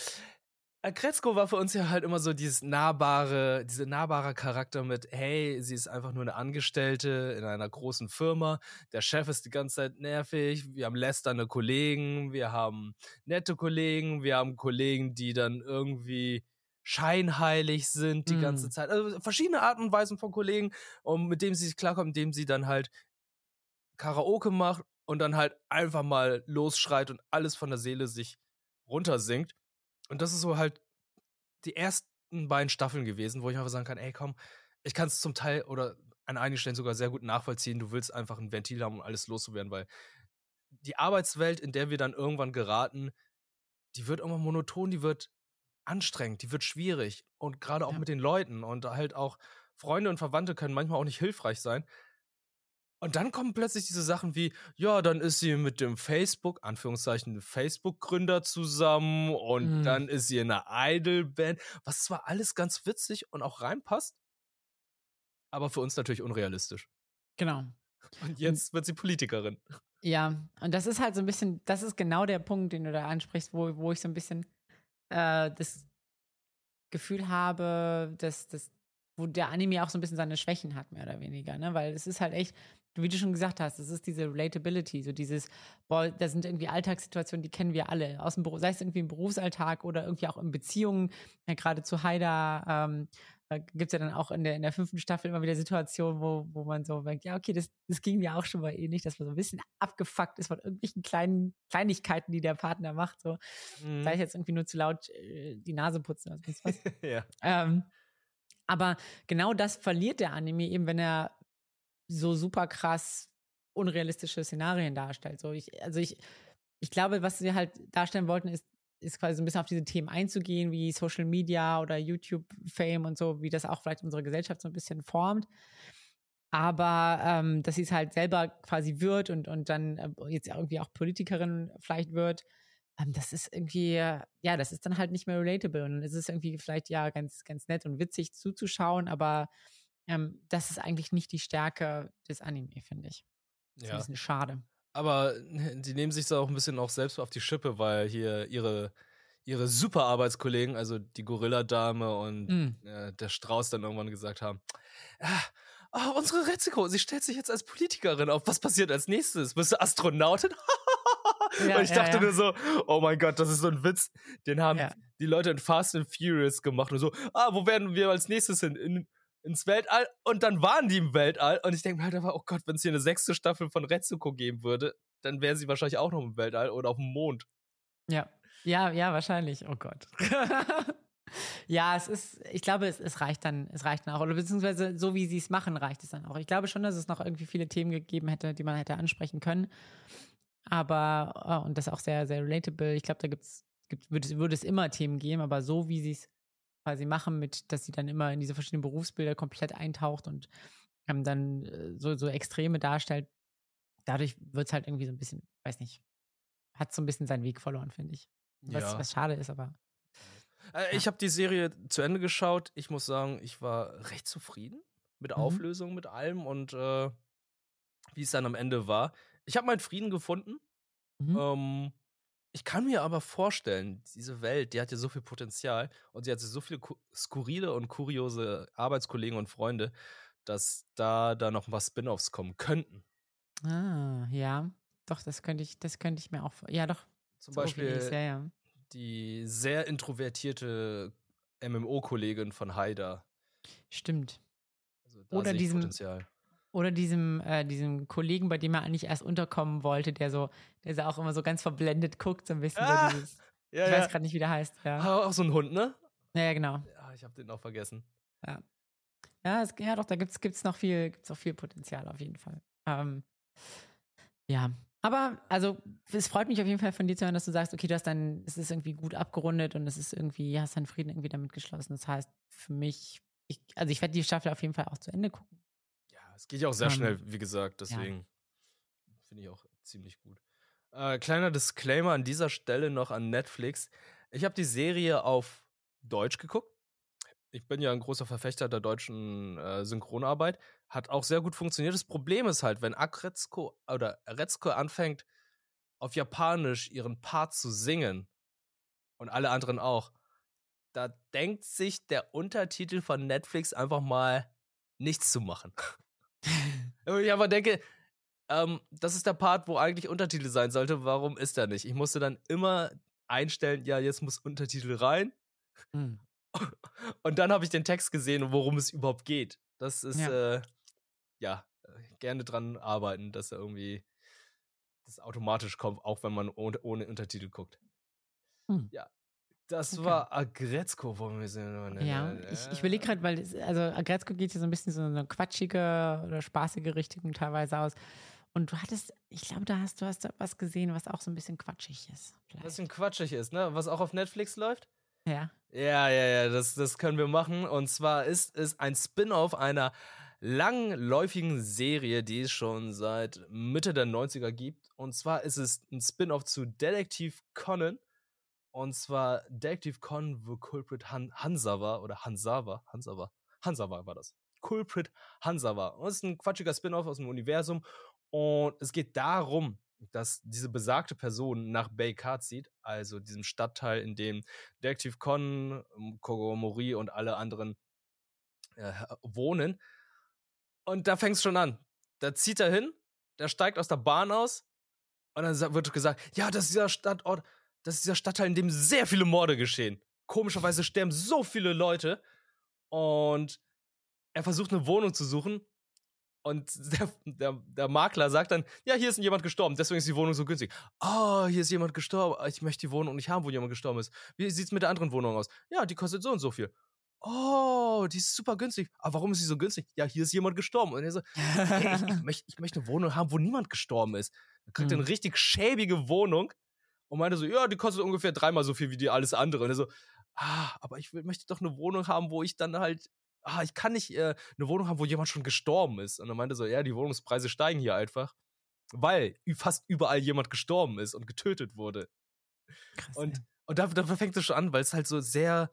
Agretzko war für uns ja halt immer so dieses nahbare, dieser nahbare Charakter mit, hey, sie ist einfach nur eine Angestellte in einer großen Firma. Der Chef ist die ganze Zeit nervig. Wir haben lästernde Kollegen, wir haben nette Kollegen, wir haben Kollegen, die dann irgendwie scheinheilig sind die ganze Mm. Zeit. Also verschiedene Arten und Weisen von Kollegen, um, mit denen sie sich klarkommen, indem sie dann halt Karaoke macht und dann halt einfach mal losschreit und alles von der Seele sich runtersinkt. Und das ist so halt die ersten beiden Staffeln gewesen, wo ich einfach sagen kann, ey, komm, ich kann es zum Teil oder an einigen Stellen sogar sehr gut nachvollziehen. Du willst einfach ein Ventil haben, um alles loszuwerden, weil die Arbeitswelt, in der wir dann irgendwann geraten, die wird irgendwann monoton, die wird anstrengend, die wird schwierig und gerade auch ja. mit den Leuten und halt auch Freunde und Verwandte können manchmal auch nicht hilfreich sein. Und dann kommen plötzlich diese Sachen wie, ja, dann ist sie mit dem Facebook, Anführungszeichen, Facebook-Gründer zusammen und mhm. dann ist sie in einer Idol-Band, was zwar alles ganz witzig und auch reinpasst, aber für uns natürlich unrealistisch. Genau. Und jetzt wird sie Politikerin. Ja, und das ist halt so ein bisschen, das ist genau der Punkt, den du da ansprichst, wo, wo ich so ein bisschen äh, das Gefühl habe, dass, dass, wo der Anime auch so ein bisschen seine Schwächen hat, mehr oder weniger, ne? Weil es ist halt echt, wie du schon gesagt hast, es ist diese Relatability, so dieses, boah, da sind irgendwie Alltagssituationen, die kennen wir alle, aus dem Beruf, sei es irgendwie im Berufsalltag oder irgendwie auch in Beziehungen, ja, gerade zu Haida, ähm, da gibt es ja dann auch in der, in der fünften Staffel immer wieder Situationen, wo, wo man so denkt, ja, okay, das, das ging mir auch schon mal ähnlich, dass man so ein bisschen abgefuckt ist von irgendwelchen kleinen Kleinigkeiten, die der Partner macht. So. Mhm. Sei es jetzt irgendwie nur zu laut äh, die Nase putzen oder sonst was. ja. Ähm, aber genau das verliert der Anime eben, wenn er so super krass unrealistische Szenarien darstellt. So ich, also ich, ich glaube, was sie halt darstellen wollten, ist, ist quasi so ein bisschen auf diese Themen einzugehen, wie Social Media oder YouTube-Fame und so, wie das auch vielleicht unsere Gesellschaft so ein bisschen formt. Aber ähm, dass sie es halt selber quasi wird und, und dann äh, jetzt irgendwie auch Politikerin vielleicht wird, ähm, das ist irgendwie, ja, das ist dann halt nicht mehr relatable. Und es ist irgendwie vielleicht ja ganz, ganz nett und witzig zuzuschauen, aber ähm, das ist eigentlich nicht die Stärke des Anime, finde ich. Das ist ja. ein bisschen schade. Aber die nehmen sich da auch ein bisschen auch selbst auf die Schippe, weil hier ihre, ihre super Arbeitskollegen, also die Gorilla-Dame und mm. äh, der Strauß dann irgendwann gesagt haben, ah, oh, unsere Retziko, sie stellt sich jetzt als Politikerin auf. Was passiert als nächstes? Bist du Astronautin? ja, und ich dachte ja, ja. nur so, oh mein Gott, das ist so ein Witz. Den haben die Leute in Fast and Furious gemacht und so, ah, wo werden wir als nächstes hin? In, ins Weltall und dann waren die im Weltall und ich denke mir halt einfach, oh Gott, wenn es hier eine sechste Staffel von Retsuko geben würde, dann wäre sie wahrscheinlich auch noch im Weltall oder auf dem Mond. Ja, ja, ja, wahrscheinlich. Oh Gott. ja, es ist, ich glaube, es, es reicht dann, es reicht dann auch. Oder beziehungsweise so wie sie es machen, reicht es dann auch. Ich glaube schon, dass es noch irgendwie viele Themen gegeben hätte, die man hätte ansprechen können. Aber, oh, und das auch sehr, sehr relatable. Ich glaube, da gibt's, gibt, würde, würde es immer Themen geben, aber so wie sie es quasi machen, mit, dass sie dann immer in diese verschiedenen Berufsbilder komplett eintaucht und ähm, dann äh, so, so Extreme darstellt. Dadurch wird es halt irgendwie so ein bisschen, weiß nicht, hat so ein bisschen seinen Weg verloren, finde ich. Was, ja. was schade ist, aber. Äh, ich habe die Serie zu Ende geschaut. Ich muss sagen, ich war recht zufrieden mit mhm. Auflösung, mit allem und äh, wie es dann am Ende war. Ich habe meinen Frieden gefunden. Mhm. Ähm, ich kann mir aber vorstellen, diese Welt, die hat ja so viel Potenzial und sie hat so viele skurrile und kuriose Arbeitskollegen und Freunde, dass da da noch was Spin-offs kommen könnten. Ah, ja. Doch, das könnte ich, das könnte ich mir auch. Ja, doch. Zum so Beispiel ist, ja, ja. die sehr introvertierte MMO-Kollegin von Haida. Stimmt. Also Oder diesem, Potenzial. Oder diesem, äh, diesem Kollegen, bei dem er eigentlich erst unterkommen wollte, der so, der so auch immer so ganz verblendet guckt, so ein bisschen. Ah, so dieses, ja, ich ja. weiß gerade nicht, wie der heißt. Ja. Auch so ein Hund, ne? Ja, ja genau. Ja, ich habe den auch vergessen. Ja. Ja, es, ja doch, da gibt es noch viel, gibt's auch viel Potenzial auf jeden Fall. Ähm, ja. Aber, also, es freut mich auf jeden Fall von dir zu hören, dass du sagst, okay, du hast dann, es ist irgendwie gut abgerundet und es ist irgendwie, hast deinen Frieden irgendwie damit geschlossen. Das heißt, für mich, ich, also ich werde die Staffel auf jeden Fall auch zu Ende gucken. Es geht ja auch sehr um, ähm, schnell, wie gesagt, deswegen ja. finde ich auch ziemlich gut. Äh, kleiner Disclaimer an dieser Stelle noch an Netflix. Ich habe die Serie auf Deutsch geguckt. Ich bin ja ein großer Verfechter der deutschen äh, Synchronarbeit. Hat auch sehr gut funktioniert. Das Problem ist halt, wenn Akretzko oder Retzko anfängt, auf Japanisch ihren Part zu singen und alle anderen auch, da denkt sich der Untertitel von Netflix einfach mal nichts zu machen. Und ich aber denke, ähm, das ist der Part, wo eigentlich Untertitel sein sollte. Warum ist er nicht? Ich musste dann immer einstellen, ja, jetzt muss Untertitel rein. Mhm. Und dann habe ich den Text gesehen, worum es überhaupt geht. Das ist, ja, äh, ja gerne dran arbeiten, dass er irgendwie das automatisch kommt, auch wenn man ohne, ohne Untertitel guckt. Hm. Ja. Das Okay. war Agretzko, wo wir sind. Ja, ich, ich überlege gerade, weil, es, also Agretzko geht ja so ein bisschen so eine quatschige oder spaßige Richtung teilweise aus. Und du hattest, ich glaube, da hast du hast da was gesehen, was auch so ein bisschen quatschig ist. Was Vielleicht. bisschen quatschig ist, ne? Was auch auf Netflix läuft? Ja. Ja, ja, ja, das, das können wir machen. Und zwar ist es ein Spin-off einer langläufigen Serie, die es schon seit Mitte der 90er gibt. Und zwar ist es ein Spin-off zu Detektiv Conan. Und zwar Detektiv Conan the Culprit Han Hansawa oder Hansawa. Hansawa. Hansawa war das. Culprit Hansawa. Und es ist ein quatschiger Spin-off aus dem Universum. Und es geht darum, dass diese besagte Person nach Baykar zieht, also diesem Stadtteil, in dem Detektiv Conan, ähm, Kogomori und alle anderen äh, wohnen. Und da fängt es schon an. Da zieht er hin, der steigt aus der Bahn aus und dann wird gesagt, ja, das ist dieser Stadtort, das ist dieser Stadtteil, in dem sehr viele Morde geschehen. Komischerweise sterben so viele Leute und er versucht eine Wohnung zu suchen und der, der, der Makler sagt dann, ja, hier ist jemand gestorben, deswegen ist die Wohnung so günstig. Oh, hier ist jemand gestorben. Ich möchte die Wohnung nicht haben, wo jemand gestorben ist. Wie sieht's mit der anderen Wohnung aus? Ja, die kostet so und so viel. Oh, die ist super günstig. Aber warum ist sie so günstig? Ja, hier ist jemand gestorben. Und er so, hey, ich, ich, möchte, ich möchte eine Wohnung haben, wo niemand gestorben ist. Dann kriegt er Mhm. eine richtig schäbige Wohnung und meinte so, ja, die kostet ungefähr dreimal so viel wie die alles andere. Und er so, ah, aber ich will, möchte doch eine Wohnung haben, wo ich dann halt, ah, ich kann nicht äh, eine Wohnung haben, wo jemand schon gestorben ist. Und dann meinte er so, ja, die Wohnungspreise steigen hier einfach, weil fast überall jemand gestorben ist und getötet wurde. Krass, Und, ey. und da, da fängt es schon an, weil es halt so sehr.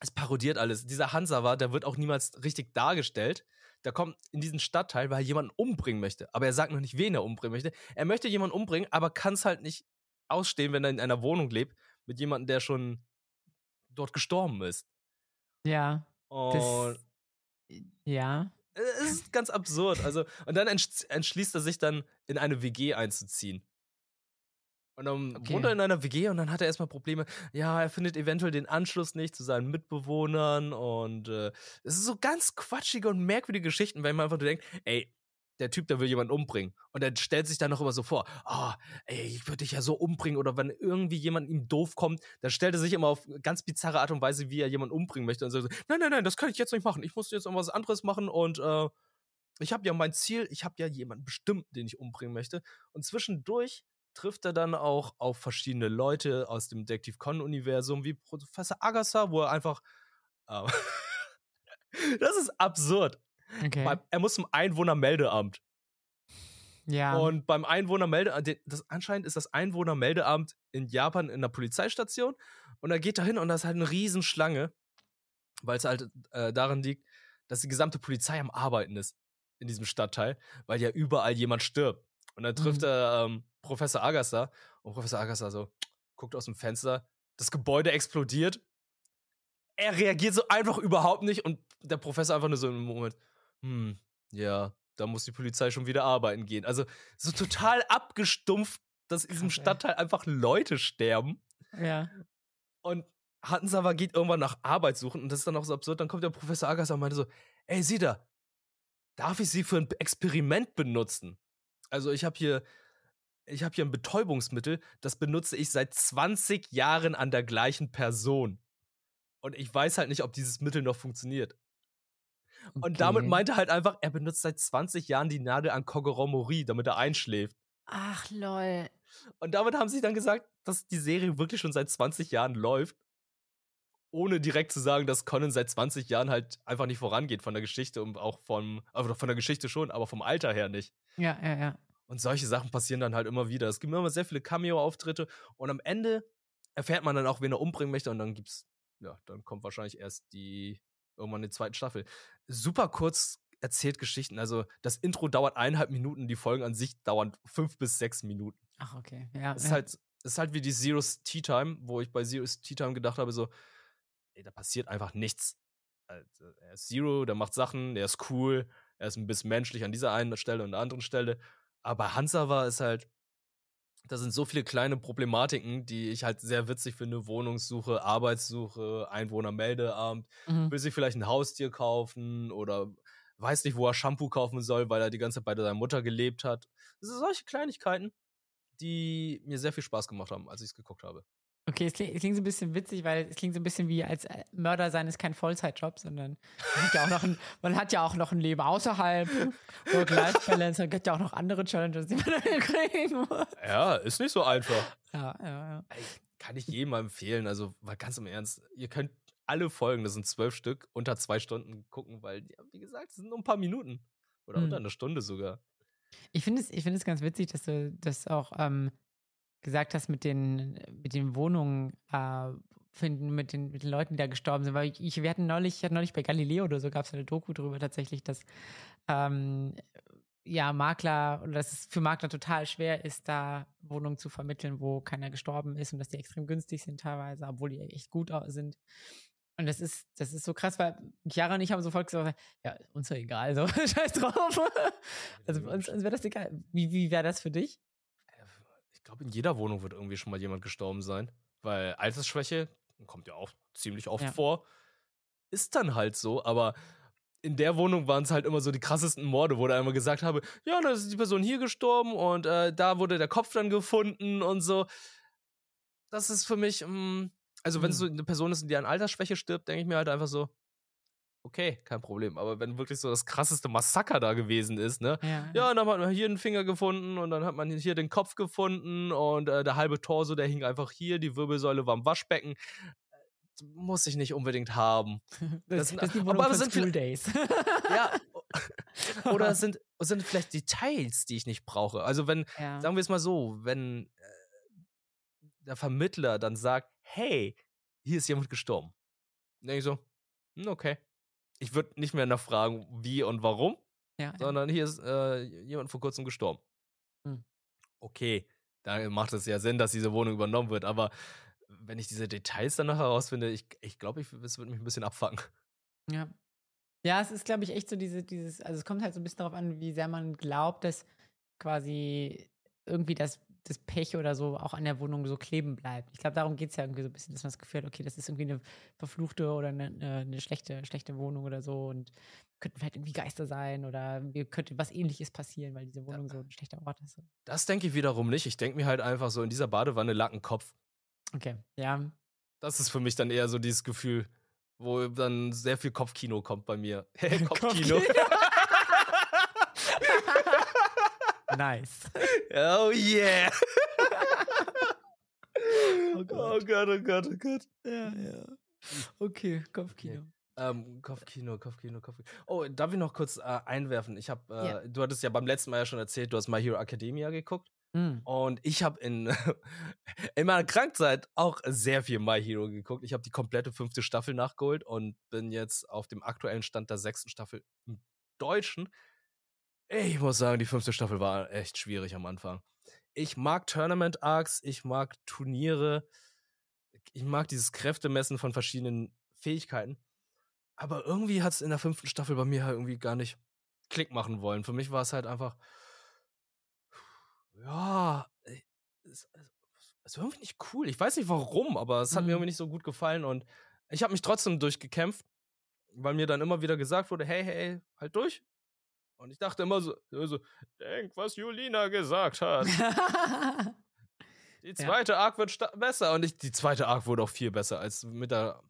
Es parodiert alles. Dieser Hansawa, der wird auch niemals richtig dargestellt. Der kommt in diesen Stadtteil, weil er jemanden umbringen möchte. Aber er sagt noch nicht, wen er umbringen möchte. Er möchte jemanden umbringen, aber kann es halt nicht ausstehen, wenn er in einer Wohnung lebt, mit jemandem, der schon dort gestorben ist. Ja. Und Das, ja. es ist ganz absurd. Also, und dann entsch entschließt er sich dann, in eine WG einzuziehen. Und dann Okay. wohnt er in einer WG und dann hat er erstmal Probleme. Ja, er findet eventuell den Anschluss nicht zu seinen Mitbewohnern und äh, es ist so ganz quatschige und merkwürdige Geschichten, weil man einfach denkt, ey, der Typ, der will jemanden umbringen. Und er stellt sich dann noch immer so vor, ah, ey, ich würde dich ja so umbringen. Oder wenn irgendwie jemand ihm doof kommt, dann stellt er sich immer auf ganz bizarre Art und Weise, wie er jemanden umbringen möchte. Und so, nein, nein, nein, das kann ich jetzt nicht machen. Ich muss jetzt irgendwas anderes machen und äh, ich habe ja mein Ziel, ich habe ja jemanden bestimmt, den ich umbringen möchte. Und zwischendurch trifft er dann auch auf verschiedene Leute aus dem Detective Con-Universum, wie Professor Agassi, wo er einfach. Äh, das ist absurd. Okay. Beim, er muss zum Einwohnermeldeamt. ja. Und beim Einwohnermeldeamt, de- das anscheinend ist das Einwohnermeldeamt in Japan in der Polizeistation. Und er geht da hin und da ist halt eine Riesenschlange, weil es halt äh, daran liegt, dass die gesamte Polizei am Arbeiten ist in diesem Stadtteil, weil ja überall jemand stirbt. Und dann trifft Mhm. er ähm, Professor Agassa und Professor Agassa so guckt aus dem Fenster, das Gebäude explodiert. Er reagiert so einfach überhaupt nicht und der Professor einfach nur so im Moment, hm, ja, da muss die Polizei schon wieder arbeiten gehen. Also so total abgestumpft, dass in diesem. Stadtteil einfach Leute sterben. ja. Und Hansawa geht irgendwann nach Arbeit suchen und das ist dann auch so absurd. Dann kommt der Professor Agassi und meinte so: Ey, sieh da, darf ich sie für ein Experiment benutzen? Also, ich habe hier, ich habe hier ein Betäubungsmittel, das benutze ich seit 20 Jahren an der gleichen Person. Und ich weiß halt nicht, ob dieses Mittel noch funktioniert. Und damit Okay. meinte er halt einfach, er benutzt seit 20 Jahren die Nadel an Kogoromori, damit er einschläft. Ach, lol. Und damit haben sie dann gesagt, dass die Serie wirklich schon seit 20 Jahren läuft. Ohne direkt zu sagen, dass Conan seit 20 Jahren halt einfach nicht vorangeht von der Geschichte und auch vom, also von der Geschichte schon, aber vom Alter her nicht. Ja, ja, ja. Und solche Sachen passieren dann halt immer wieder. Es gibt immer sehr viele Cameo-Auftritte und am Ende erfährt man dann auch, wen er umbringen möchte und dann gibt's, ja, dann kommt wahrscheinlich erst die, irgendwann die zweite Staffel. Super kurz erzählt Geschichten. Also das Intro dauert eineinhalb Minuten, die Folgen an sich dauern fünf bis sechs Minuten. Ach, okay. Ja. Es ist ja. halt, es ist halt wie die Zero's Tea Time, wo ich bei Zero's Tea Time gedacht habe, so, ey, da passiert einfach nichts. Also, er ist Zero, der macht Sachen, der ist cool, er ist ein bisschen menschlich an dieser einen Stelle und der anderen Stelle. Aber bei Hansawa ist halt, da sind so viele kleine Problematiken, die ich halt sehr witzig finde. Wohnungssuche, Arbeitssuche, Einwohnermeldeamt, Mhm. will sich vielleicht ein Haustier kaufen oder weiß nicht, wo er Shampoo kaufen soll, weil er die ganze Zeit bei seiner Mutter gelebt hat. Das sind solche Kleinigkeiten, die mir sehr viel Spaß gemacht haben, als ich es geguckt habe. Okay, es klingt, es klingt, so ein bisschen witzig, weil es klingt so ein bisschen wie als äh, Mörder sein ist kein Vollzeitjob, sondern man hat ja auch noch ein, man hat ja auch noch ein Leben außerhalb, Work-Life-Balance, es gibt ja auch noch andere Challenges, die man kriegen muss. Ja, ist nicht so einfach. Ja, ja, ja. Kann ich jedem mal empfehlen, also weil ganz im Ernst, ihr könnt alle Folgen, das sind zwölf Stück, unter zwei Stunden gucken, weil, ja, wie gesagt, es sind nur ein paar Minuten. Oder hm. unter eine Stunde sogar. Ich finde es, find es ganz witzig, dass du das auch ähm, gesagt hast mit den, mit den Wohnungen äh, finden, mit den, mit den Leuten, die da gestorben sind. Weil ich, ich wir hatten neulich, ich hatte neulich bei Galileo oder so gab es eine Doku drüber tatsächlich, dass ähm, ja, Makler oder dass es für Makler total schwer ist, da Wohnungen zu vermitteln, wo keiner gestorben ist und dass die extrem günstig sind teilweise, obwohl die echt gut sind. Und das ist, das ist so krass, weil Chiara und ich haben sofort gesagt, ja, uns doch egal, so, scheiß drauf. Also uns, uns wäre das egal. Wie, wie wäre das für dich? Ich glaube, in jeder Wohnung wird irgendwie schon mal jemand gestorben sein. Weil Altersschwäche kommt ja auch ziemlich oft ja. vor. Ist dann halt so, aber in der Wohnung waren es halt immer so die krassesten Morde, wo da immer gesagt habe, ja, da ist die Person hier gestorben und äh, da wurde der Kopf dann gefunden und so. Das ist für mich, mh, mm, also wenn es so mhm. eine Person ist, die an Altersschwäche stirbt, denke ich mir halt einfach so, okay, kein Problem. Aber wenn wirklich so das krasseste Massaker da gewesen ist, ne? Ja, ja dann hat man hier einen Finger gefunden und dann hat man hier den Kopf gefunden und äh, der halbe Torso, der hing einfach hier, die Wirbelsäule war im Waschbecken. Äh, muss ich nicht unbedingt haben. Das, das, das sind, aber das sind School Days. ja. Oder es sind, sind vielleicht Details, die ich nicht brauche. Also wenn, ja. sagen wir es mal so, wenn äh, der Vermittler dann sagt, hey, hier ist jemand gestorben. Dann denke ich so, hm, okay. Ich würde nicht mehr nachfragen, wie und warum, ja, sondern hier ist äh, jemand vor kurzem gestorben. Hm. Okay, da macht es ja Sinn, dass diese Wohnung übernommen wird, aber wenn ich diese Details dann noch herausfinde, ich, ich glaube, ich, es würde mich ein bisschen abfangen. Ja. Ja, es ist, glaube ich, echt so diese, dieses, also es kommt halt so ein bisschen darauf an, wie sehr man glaubt, dass quasi irgendwie das das Pech oder so auch an der Wohnung so kleben bleibt. Ich glaube, darum geht es ja irgendwie so ein bisschen, dass man das Gefühl hat, okay, das ist irgendwie eine verfluchte oder eine, eine, schlechte, schlechte Wohnung oder so und könnten vielleicht irgendwie Geister sein oder mir könnte was ähnliches passieren, weil diese Wohnung so ein schlechter Ort ist. Das denke ich wiederum nicht. Ich denke mir halt einfach so, in dieser Badewanne lag ein Kopf. Okay, ja. Das ist für mich dann eher so dieses Gefühl, wo dann sehr viel Kopfkino kommt bei mir. Kopfkino. Nice. Oh yeah. oh, Gott. oh Gott, oh Gott, oh Gott. Ja, ja. Okay, Kopfkino. Ähm, Kopfkino, Kopfkino, Kopfkino. Oh, darf ich noch kurz äh, einwerfen? Ich habe, äh, yeah. du hattest ja beim letzten Mal ja schon erzählt, du hast My Hero Academia geguckt. Mm. Und ich habe in, in meiner Krankzeit auch sehr viel My Hero geguckt. Ich habe die komplette fünfte Staffel nachgeholt und bin jetzt auf dem aktuellen Stand der sechsten Staffel im Deutschen. Ich muss sagen, die fünfte Staffel war echt schwierig am Anfang. Ich mag Tournament Arcs, ich mag Turniere, ich mag dieses Kräftemessen von verschiedenen Fähigkeiten. Aber irgendwie hat es in der fünften Staffel bei mir halt irgendwie gar nicht Klick machen wollen. Für mich war es halt einfach, ja, es ist irgendwie nicht cool. Ich weiß nicht warum, aber es hat mhm. mir irgendwie nicht so gut gefallen und ich habe mich trotzdem durchgekämpft, weil mir dann immer wieder gesagt wurde, hey, hey, halt durch, und ich dachte immer so, so denk, was Julina gesagt hat. die zweite ja. Arc wird besser. Und ich, die zweite Arc wurde auch viel besser, als mit der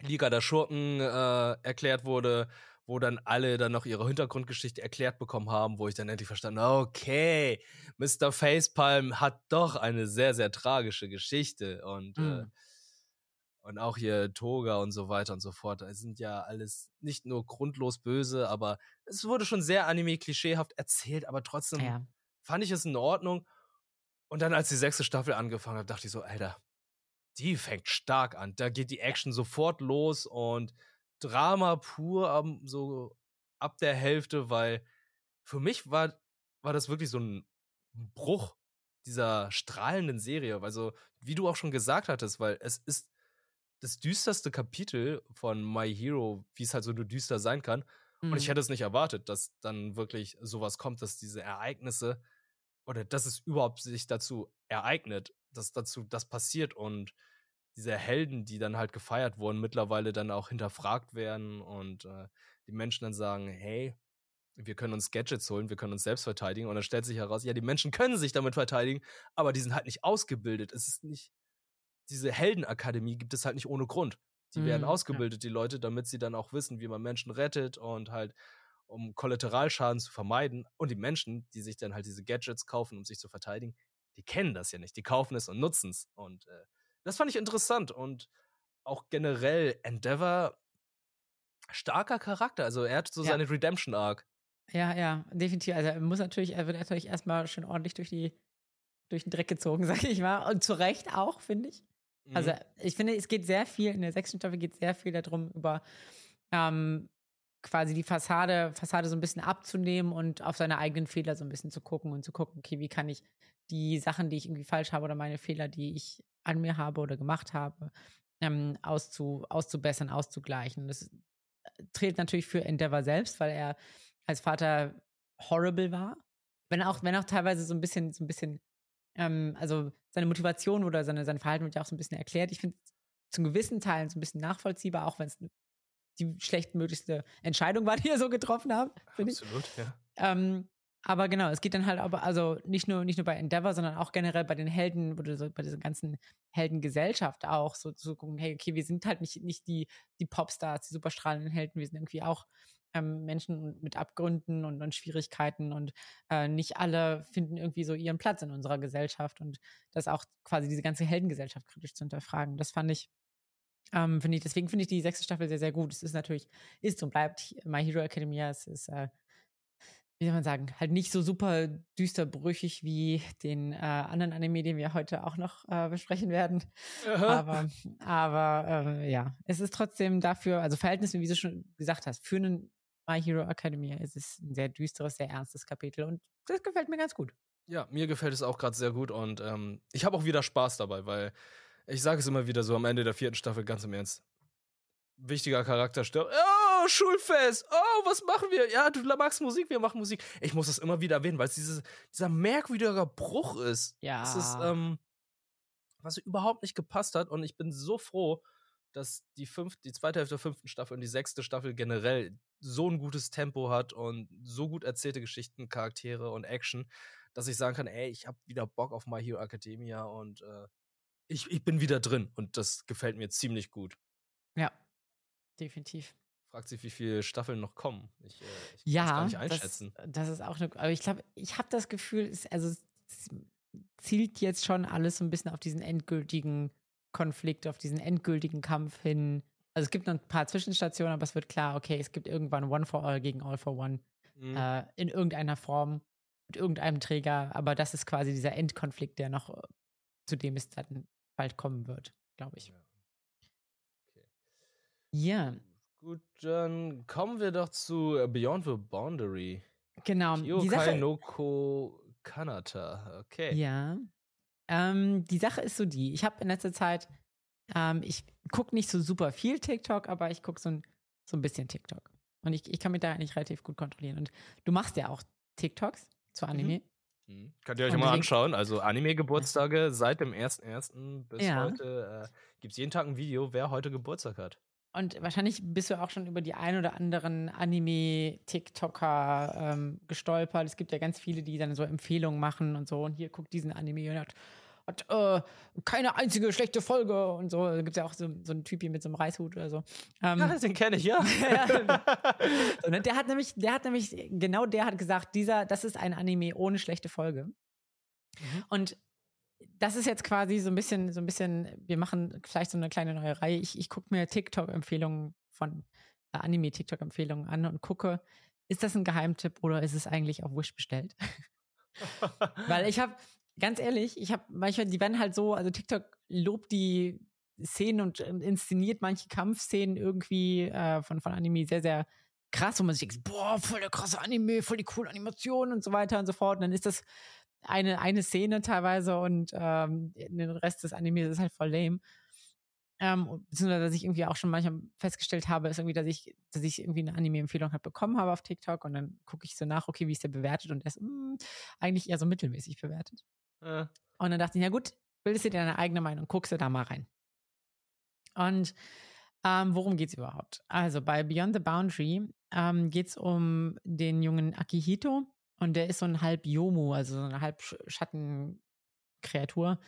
Liga der Schurken äh, erklärt wurde, wo dann alle dann noch ihre Hintergrundgeschichte erklärt bekommen haben, wo ich dann endlich verstanden habe, okay, Mr. Facepalm hat doch eine sehr, sehr tragische Geschichte. Und mhm. äh, hm. Und auch hier Toga und so weiter und so fort. Es sind ja alles nicht nur grundlos böse, aber es wurde schon sehr anime-klischeehaft erzählt, aber trotzdem ja. fand ich es in Ordnung. Und dann, als die sechste Staffel angefangen hat, dachte ich so, Alter, die fängt stark an. Da geht die Action sofort los und Drama pur so ab der Hälfte, weil für mich war, war das wirklich so ein Bruch dieser strahlenden Serie. Also, wie du auch schon gesagt hattest, weil es ist das düsterste Kapitel von My Hero, wie es halt so nur düster sein kann. Mhm. Und ich mhm. hätte es nicht erwartet, dass dann wirklich sowas kommt, dass diese Ereignisse oder dass es überhaupt sich dazu ereignet, dass dazu das passiert und diese Helden, die dann halt gefeiert wurden, mittlerweile dann auch hinterfragt werden und äh, die Menschen dann sagen, hey, wir können uns Gadgets holen, wir können uns selbst verteidigen. Und dann stellt sich heraus, ja, die Menschen können sich damit verteidigen, aber die sind halt nicht ausgebildet. Es ist nicht, diese Heldenakademie gibt es halt nicht ohne Grund. Die mhm, werden ausgebildet, ja. die Leute, damit sie dann auch wissen, wie man Menschen rettet und halt, um Kollateralschaden zu vermeiden. Und die Menschen, die sich dann halt diese Gadgets kaufen, um sich zu verteidigen, die kennen das ja nicht. Die kaufen es und nutzen es. Und äh, das fand ich interessant. Und auch generell Endeavor, starker Charakter. Also er hat so ja. seine Redemption-Arc. Ja, ja, definitiv. Also er muss natürlich, er wird natürlich erstmal schön ordentlich durch die durch den Dreck gezogen, sag ich mal. Und zu Recht auch, finde ich. Also mhm. ich finde, es geht sehr viel, in der sechsten Staffel geht sehr viel darum, über ähm, quasi die Fassade, Fassade so ein bisschen abzunehmen und auf seine eigenen Fehler so ein bisschen zu gucken und zu gucken, okay, wie kann ich die Sachen, die ich irgendwie falsch habe oder meine Fehler, die ich an mir habe oder gemacht habe, ähm, auszu, auszubessern, auszugleichen. Das zählt natürlich für Endeavor selbst, weil er als Vater horrible war. Wenn auch, wenn auch teilweise so ein bisschen, so ein bisschen, ähm, also seine Motivation oder seine, sein Verhalten wird ja auch so ein bisschen erklärt. Ich finde zum gewissen Teilen so ein bisschen nachvollziehbar, auch wenn es die schlechtmöglichste Entscheidung war, die er so getroffen hat. Absolut, ich. ja. Ähm, aber genau, es geht dann halt aber, also nicht nur, nicht nur bei Endeavor, sondern auch generell bei den Helden oder so, bei dieser ganzen Heldengesellschaft auch, so zu gucken, hey, okay, wir sind halt nicht, nicht die, die Popstars, die superstrahlenden Helden, wir sind irgendwie auch ähm, Menschen mit Abgründen und, und Schwierigkeiten und äh, nicht alle finden irgendwie so ihren Platz in unserer Gesellschaft und das auch quasi diese ganze Heldengesellschaft kritisch zu hinterfragen. Das fand ich, ähm, finde ich, deswegen finde ich die sechste Staffel sehr, sehr gut. Es ist natürlich, ist und bleibt My Hero Academia, es ist äh, wie soll man sagen, halt nicht so super düsterbrüchig wie den äh, anderen Anime, den wir heute auch noch äh, besprechen werden. Aha. Aber, aber äh, ja, es ist trotzdem dafür, also Verhältnisse, wie du schon gesagt hast, für einen My Hero Academia ist es ein sehr düsteres, sehr ernstes Kapitel und das gefällt mir ganz gut. Ja, mir gefällt es auch gerade sehr gut und ähm, ich habe auch wieder Spaß dabei, weil ich sage es immer wieder so am Ende der vierten Staffel ganz im Ernst. Wichtiger Charakter stirbt. Oh, Schulfest, oh, was machen wir? Ja, du magst Musik, wir machen Musik. Ich muss das immer wieder erwähnen, weil es dieses, dieser merkwürdige Bruch ist. Ja. Das ist, ähm, was überhaupt nicht gepasst hat und ich bin so froh, dass die fünfte, die zweite Hälfte der fünften Staffel und die sechste Staffel generell so ein gutes Tempo hat und so gut erzählte Geschichten, Charaktere und Action, dass ich sagen kann, ey, ich habe wieder Bock auf My Hero Academia und äh, ich, ich bin wieder drin und das gefällt mir ziemlich gut. Ja, definitiv fragt sich, wie viele Staffeln noch kommen. Ich, äh, ich ja, kann es gar nicht einschätzen. Das, das ist auch eine, aber ich glaube, ich habe das Gefühl, es, also es zielt jetzt schon alles so ein bisschen auf diesen endgültigen Konflikt, auf diesen endgültigen Kampf hin. Also es gibt noch ein paar Zwischenstationen, aber es wird klar, okay, es gibt irgendwann One for All gegen All for One mhm. äh, in irgendeiner Form mit irgendeinem Träger, aber das ist quasi dieser Endkonflikt, der noch äh, zu dem es dann bald kommen wird, glaube ich. Ja. Okay. ja. Gut, dann kommen wir doch zu äh, Beyond the Boundary. Genau. Kyokai no Kanata. Okay. Ja. Ähm, die Sache ist so die, ich habe in letzter Zeit, ähm, ich gucke nicht so super viel TikTok, aber ich gucke so ein, so ein bisschen TikTok. Und ich, ich kann mich da eigentlich relativ gut kontrollieren. Und du machst ja auch TikToks zu Anime. Mhm. Mhm. Könnt ihr euch mal anschauen. Also Anime-Geburtstage seit dem 1.1. bis ja. heute äh, gibt es jeden Tag ein Video, wer heute Geburtstag hat. Und wahrscheinlich bist du auch schon über die ein oder anderen Anime-TikToker ähm, gestolpert. Es gibt ja ganz viele, die dann so Empfehlungen machen und so. Und hier guckt diesen Anime und hat, äh, keine einzige schlechte Folge und so. Da gibt es ja auch so, so einen Typ hier mit so einem Reishut oder so. Ähm, ja, den kenne ich, ja. und ne, der hat nämlich, der hat nämlich, genau der hat gesagt, dieser, das ist ein Anime ohne schlechte Folge. Mhm. Und das ist jetzt quasi so ein bisschen, so ein bisschen, wir machen vielleicht so eine kleine neue Reihe. Ich, ich gucke mir TikTok-Empfehlungen von äh, Anime-TikTok-Empfehlungen an und gucke, ist das ein Geheimtipp oder ist es eigentlich auf Wish bestellt? Weil ich habe, ganz ehrlich, ich habe manchmal, die werden halt so, also TikTok lobt die Szenen und inszeniert manche Kampfszenen irgendwie äh, von, von Anime sehr, sehr krass, wo man sich denkt, boah, voll der krasse Anime, voll die coole Animation und so weiter und so fort. Und dann ist das eine, eine Szene teilweise und ähm, den Rest des Animes ist halt voll lame. Ähm, beziehungsweise, dass ich irgendwie auch schon manchmal festgestellt habe, ist irgendwie, dass ich, dass ich irgendwie eine Anime-Empfehlung halt bekommen habe auf TikTok und dann gucke ich so nach, okay, wie ist der bewertet und der ist mh, hm, eigentlich eher so mittelmäßig bewertet. Äh. Und dann dachte ich, ja gut, bildest du dir deine eigene Meinung, guckst du da mal rein. Und ähm, worum geht es überhaupt? Also bei Beyond the Boundary ähm, geht es um den jungen Akihito und der ist so ein halb Yomu, also so eine halb Schattenkreatur.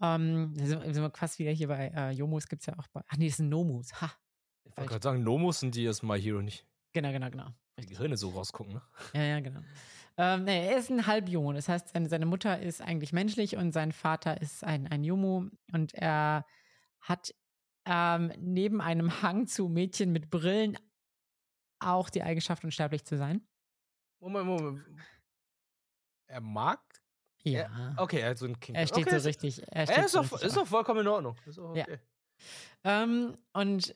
Ähm, sind, sind wir fast wieder hier bei äh, Yomus, gibt es ja auch bei. Ach nee, das sind Nomus. Ha. Ich wollte gerade sagen, Nomus sind die aus My Hero nicht. Genau, genau, genau. Die Gehirne so rausgucken, ne? Ja, ja, genau. Ähm, nee, er ist ein Halbjomo. Das heißt, seine, seine, Mutter ist eigentlich menschlich und sein Vater ist ein, ein Jomo. Und er hat ähm, neben einem Hang zu Mädchen mit Brillen auch die Eigenschaft, unsterblich zu sein. Moment, Moment. Er mag? Ja. Er, okay, er hat so ein King. Er steht okay, so richtig. Er, er ist, so doch, ist doch vollkommen in Ordnung. Ist okay. Ja. Ähm, und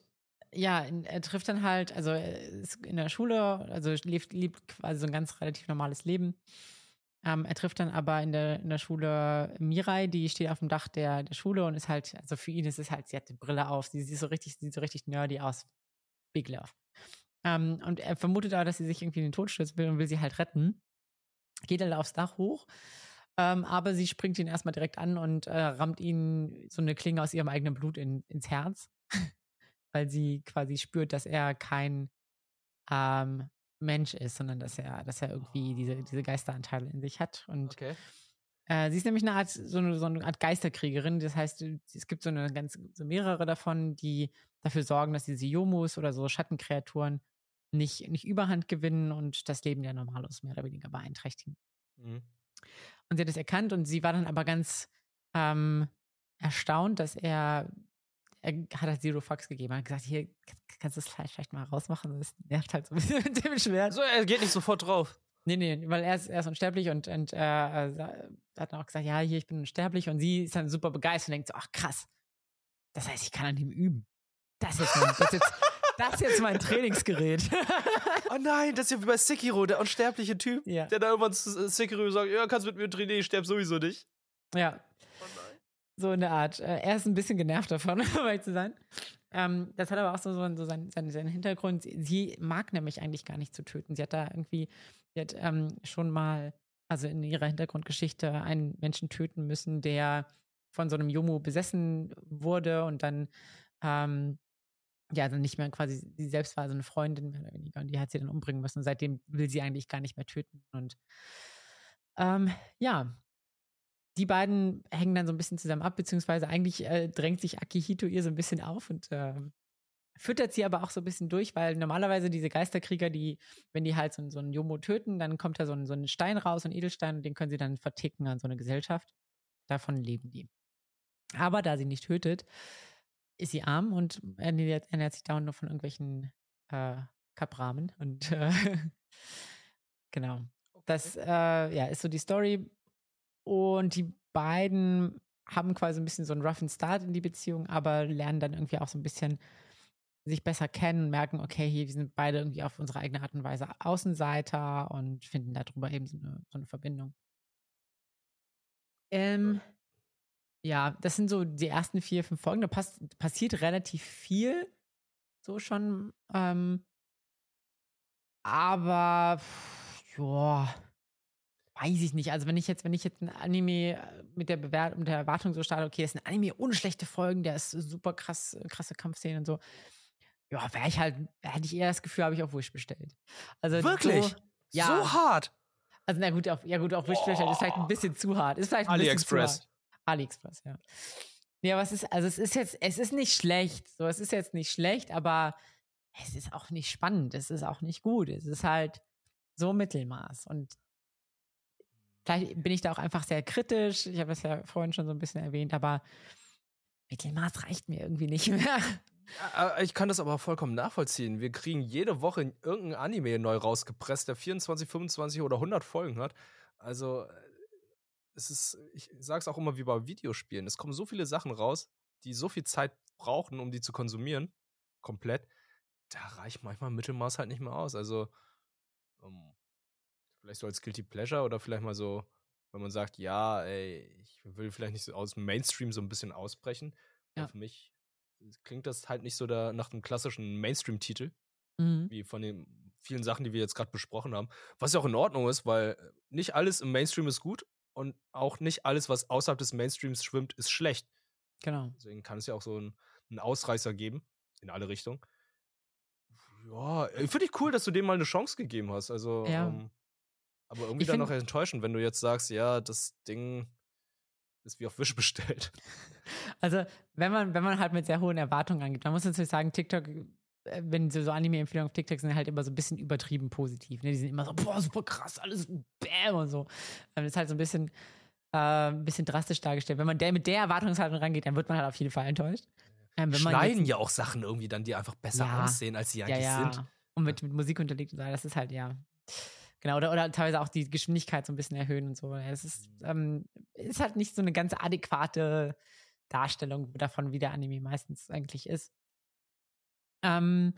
ja, er trifft dann halt, also ist in der Schule, also lebt, lebt quasi so ein ganz relativ normales Leben. Ähm, er trifft dann aber in der, in der Schule Mirai, die steht auf dem Dach der, der Schule und ist halt, also für ihn ist es halt, sie hat die Brille auf, sie sieht so richtig, sieht so richtig nerdy aus. Big Love. Ähm, und er vermutet auch, dass sie sich irgendwie in den Tod stürzen will und will sie halt retten. Geht halt aufs Dach hoch. Ähm, aber sie springt ihn erstmal direkt an und äh, rammt ihn so eine Klinge aus ihrem eigenen Blut in, ins Herz. Weil sie quasi spürt, dass er kein ähm, Mensch ist, sondern dass er, dass er irgendwie diese, diese Geisteranteile in sich hat. Und okay. äh, sie ist nämlich eine Art, so eine, so eine Art Geisterkriegerin. Das heißt, es gibt so eine ganz, so mehrere davon, die dafür sorgen, dass diese Yomus oder so Schattenkreaturen nicht, nicht Überhand gewinnen und das Leben der Normalos mehr oder weniger beeinträchtigen. Mhm. Und sie hat es erkannt und sie war dann aber ganz ähm, erstaunt, dass er er hat halt Zero Fucks gegeben. Er hat gesagt, hier, kannst du das vielleicht mal rausmachen? Das nervt halt so ein bisschen mit dem Schwert. So, er geht nicht sofort drauf. Nee, nee, weil er ist, er ist unsterblich und, und äh, hat dann auch gesagt, ja, hier, ich bin unsterblich. Und sie ist dann super begeistert und denkt so, ach krass, das heißt, ich kann an ihm üben. Das ist mein, das jetzt, das ist jetzt mein Trainingsgerät. oh nein, das ist ja wie bei Sekiro, der unsterbliche Typ, ja. der da irgendwann zu Sekiro sagt, ja, kannst mit mir trainieren, ich sterbe sowieso nicht. Ja, so in der Art. Äh, er ist ein bisschen genervt davon, um zu sein. Ähm, das hat aber auch so, so, so seinen, seinen, seinen, Hintergrund. Sie mag nämlich eigentlich gar nicht zu töten. Sie hat da irgendwie, sie hat ähm, schon mal, also in ihrer Hintergrundgeschichte, einen Menschen töten müssen, der von so einem Yomu besessen wurde und dann, ähm, ja, dann nicht mehr quasi, sie selbst war so eine Freundin mehr oder weniger und die hat sie dann umbringen müssen. Und seitdem will sie eigentlich gar nicht mehr töten. Und ähm, ja, die beiden hängen dann so ein bisschen zusammen ab, beziehungsweise eigentlich äh, drängt sich Akihito ihr so ein bisschen auf und äh, füttert sie aber auch so ein bisschen durch, weil normalerweise diese Geisterkrieger, die, wenn die halt so, so einen Jomo töten, dann kommt da so ein, so ein Stein raus, ein Edelstein, und den können sie dann verticken an so eine Gesellschaft. Davon leben die. Aber da sie nicht tötet, ist sie arm und ernährt, ernährt sich dauernd nur von irgendwelchen äh, Kapramen. Und äh, genau. Das äh, ja, ist so die Story. Und die beiden haben quasi ein bisschen so einen roughen Start in die Beziehung, aber lernen dann irgendwie auch so ein bisschen sich besser kennen und merken, okay, hier, wir sind beide irgendwie auf unsere eigene Art und Weise Außenseiter und finden darüber eben so eine, so eine Verbindung. Ähm, ja, das sind so die ersten vier, fünf Folgen. Da pass passiert relativ viel, so schon. Ähm, aber, ja, weiß ich nicht. Also wenn ich jetzt, wenn ich jetzt ein Anime äh, mit der Bewertung, mit der Erwartung so starte, okay, das ist ein Anime ohne schlechte Folgen, der ist super krass, krasse Kampfszenen und so. Ja, wäre ich halt, hätte ich eher das Gefühl, habe ich auf Wish bestellt. Also wirklich, so, ja. so hart. Also na gut, auf, ja gut, auf Wish bestellt ist vielleicht ein bisschen zu hart. Ist vielleicht ein AliExpress. Bisschen zu hart. AliExpress, ja. Ja, es ist, also es ist jetzt, es ist nicht schlecht. So, es ist jetzt nicht schlecht, aber es ist auch nicht spannend. Es ist auch nicht gut. Es ist halt so Mittelmaß. Und Vielleicht bin ich da auch einfach sehr kritisch. Ich habe es ja vorhin schon so ein bisschen erwähnt, aber Mittelmaß reicht mir irgendwie nicht mehr. Ich kann das aber vollkommen nachvollziehen. Wir kriegen jede Woche irgendein Anime neu rausgepresst, der 24, 25 oder 100 Folgen hat. Also, es ist, ich sage es auch immer wie bei Videospielen. Es kommen so viele Sachen raus, die so viel Zeit brauchen, um die zu konsumieren. Komplett. Da reicht manchmal Mittelmaß halt nicht mehr aus. Also, um, ähm, Vielleicht so als Guilty Pleasure oder vielleicht mal so, wenn man sagt, ja, ey, ich will vielleicht nicht so aus dem Mainstream so ein bisschen ausbrechen. Ja. Für mich klingt das halt nicht so da nach einem klassischen Mainstream-Titel, mhm. wie von den vielen Sachen, die wir jetzt gerade besprochen haben. Was ja auch in Ordnung ist, weil nicht alles im Mainstream ist gut und auch nicht alles, was außerhalb des Mainstreams schwimmt, ist schlecht. Genau. Deswegen kann es ja auch so ein, einen Ausreißer geben. In alle Richtungen. Ja, finde ich cool, dass du dem mal eine Chance gegeben hast. Also, Ja. ähm, aber irgendwie Ich dann noch enttäuschend, wenn du jetzt sagst, ja, das Ding ist wie auf Wish bestellt. Also, wenn man, wenn man halt mit sehr hohen Erwartungen angeht, man muss natürlich sagen, TikTok, äh, wenn so, so Anime-Empfehlungen auf TikTok sind halt immer so ein bisschen übertrieben positiv. Ne? Die sind immer so, boah, super krass, alles bam und so. Ähm, Das ist halt so ein bisschen, äh, ein bisschen drastisch dargestellt. Wenn man der, mit der Erwartungshaltung rangeht, dann wird man halt auf jeden Fall enttäuscht. Ähm, Schneiden jetzt- ja auch Sachen irgendwie dann, die einfach besser Ja. aussehen, als sie ja, eigentlich ja. sind. Und mit, mit Musik unterlegt und so, das ist halt, ja. Genau, oder, oder teilweise auch die Geschwindigkeit so ein bisschen erhöhen und so. Es ist, ähm, ist halt nicht so eine ganz adäquate Darstellung davon, wie der Anime meistens eigentlich ist. Ähm,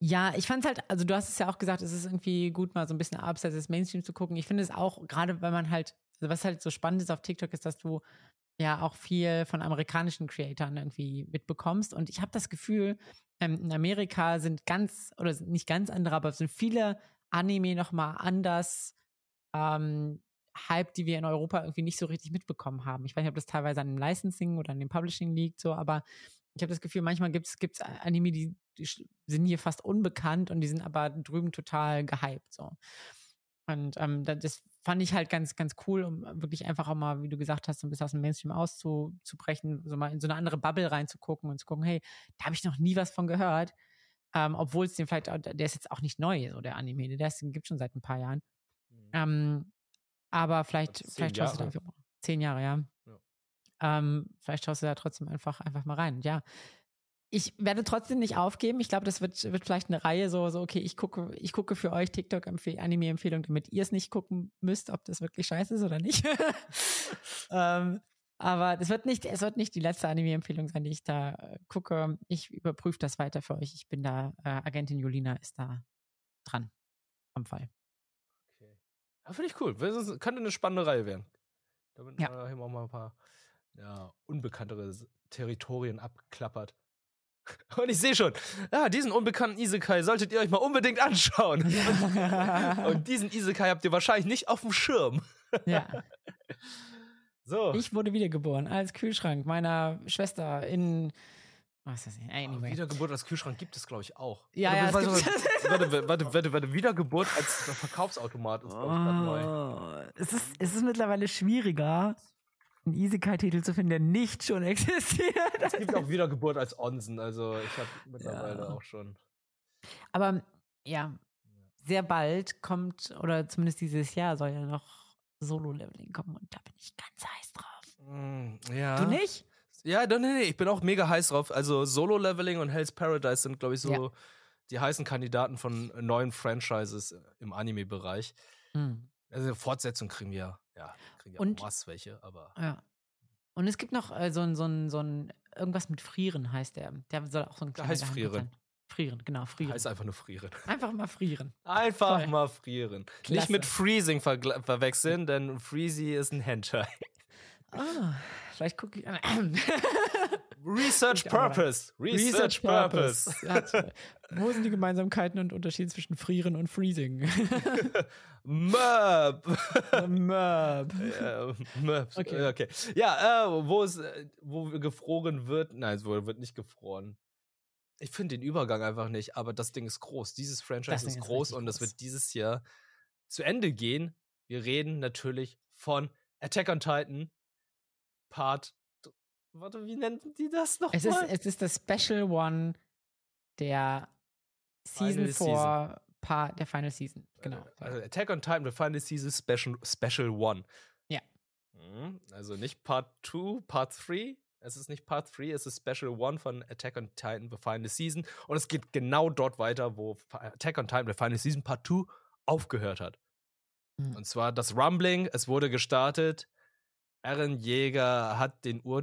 ja, ich fand es halt, also du hast es ja auch gesagt, es ist irgendwie gut, mal so ein bisschen abseits des Mainstream zu gucken. Ich finde es auch, gerade wenn man halt, also was halt so spannend ist auf TikTok, ist, dass du ja auch viel von amerikanischen Creatoren irgendwie mitbekommst. Und ich habe das Gefühl, ähm, in Amerika sind ganz, oder sind nicht ganz andere, aber es sind viele Anime nochmal anders ähm, Hype, die wir in Europa irgendwie nicht so richtig mitbekommen haben. Ich weiß nicht, ob das teilweise an dem Licensing oder an dem Publishing liegt, so, aber ich habe das Gefühl, manchmal gibt es Anime, die, die sind hier fast unbekannt und die sind aber drüben total gehypt. So. Und ähm, da- das fand ich halt ganz, ganz cool, um wirklich einfach auch mal, wie du gesagt hast, so ein bisschen aus dem Mainstream auszubrechen, so mal in so eine andere Bubble reinzugucken und zu gucken, hey, da habe ich noch nie was von gehört. Ähm, Obwohl es den vielleicht, auch- der ist jetzt auch nicht neu, so der Anime, der ist, den gibt schon seit ein paar Jahren. Ähm, aber vielleicht, Also vielleicht schaust du da Jahre. zehn Jahre, ja. Ja. Ähm, vielleicht schaust du da trotzdem einfach, einfach mal rein. Ja. Ich werde trotzdem nicht aufgeben. Ich glaube, das wird, wird vielleicht eine Reihe so, so, okay, ich gucke, ich gucke für euch TikTok-Anime-Empfehlungen, damit ihr es nicht gucken müsst, ob das wirklich scheiße ist oder nicht. ähm, aber es wird nicht, es wird nicht die letzte Anime-Empfehlung sein, die ich da äh, gucke. Ich überprüfe das weiter für euch. Ich bin da, äh, Agentin Julina ist da dran am Fall. Okay. Ja, finde ich cool. Das könnte eine spannende Reihe werden. Damit Ja. man auch mal ein paar ja, unbekanntere Territorien abklappert. Und ich sehe schon, ja, diesen unbekannten Isekai solltet ihr euch mal unbedingt anschauen. Und diesen Isekai habt ihr wahrscheinlich nicht auf dem Schirm. ja. So. Ich wurde wiedergeboren als Kühlschrank meiner Schwester in. Was ist das? Anyway. Wiedergeburt als Kühlschrank gibt es, glaube ich, auch. Ja, Warte, ja, warte, warte, warte, warte, warte, Wiedergeburt als Verkaufsautomat ist, glaube ich, neu. Oh, es, ist, es ist mittlerweile schwieriger, einen Isekai-Titel zu finden, der nicht schon existiert. Es gibt auch Wiedergeburt als Onsen, also ich habe mittlerweile Ja. auch schon. Aber ja, sehr bald kommt, oder zumindest dieses Jahr soll ja noch Solo-Leveling kommen und da bin ich ganz heiß drauf. Mm, ja. Du nicht? Ja, nee, nee, ich bin auch mega heiß drauf. Also Solo-Leveling und Hell's Paradise sind, glaube ich, so Ja. die heißen Kandidaten von neuen Franchises im Anime-Bereich. Hm. Also Fortsetzung kriegen wir, ja, kriegen wir Und- was welche, aber Ja. Und es gibt noch äh, so ein, so ein, so ein, irgendwas mit Frieren heißt der. Der soll auch so ein Der kleiner heißt Geheimtipp Frieren. sein. Frieren, genau, Frieren. heißt einfach nur frieren. Einfach mal frieren. Einfach Toll. mal frieren. Klasse. Nicht mit Freezing vergl- verwechseln, denn Freezy ist ein Hentai. Ah, vielleicht gucke ich. Research. Purpose. Research Purpose. Ja, wo sind die Gemeinsamkeiten und Unterschiede zwischen Frieren und Freezing? Möb. Möb. Ja, Möb. Okay. okay. Ja, äh, wo es, äh, wo gefroren wird. Nein, es wird nicht gefroren. Ich finde den Übergang einfach nicht, aber das Ding ist groß. Dieses Franchise ist ist groß und es wird dieses Jahr zu Ende gehen. Wir reden natürlich von Attack on Titan Part. Warte, wie nennen die das nochmal? Es ist, es ist das Special One der Season Final 4 Part der Final Season. Genau. Also Attack on Titan, The Final Season Special, Special One. Ja. Mhm, Also nicht Part 2, Part 3. Es ist nicht Part 3, es ist Special One von Attack on Titan, The Final Season. Und es geht genau dort weiter, wo Attack on Titan, The Final Season Part 2 aufgehört hat. Mhm. Und zwar das Rumbling, es wurde gestartet. Eren Jäger hat den Ur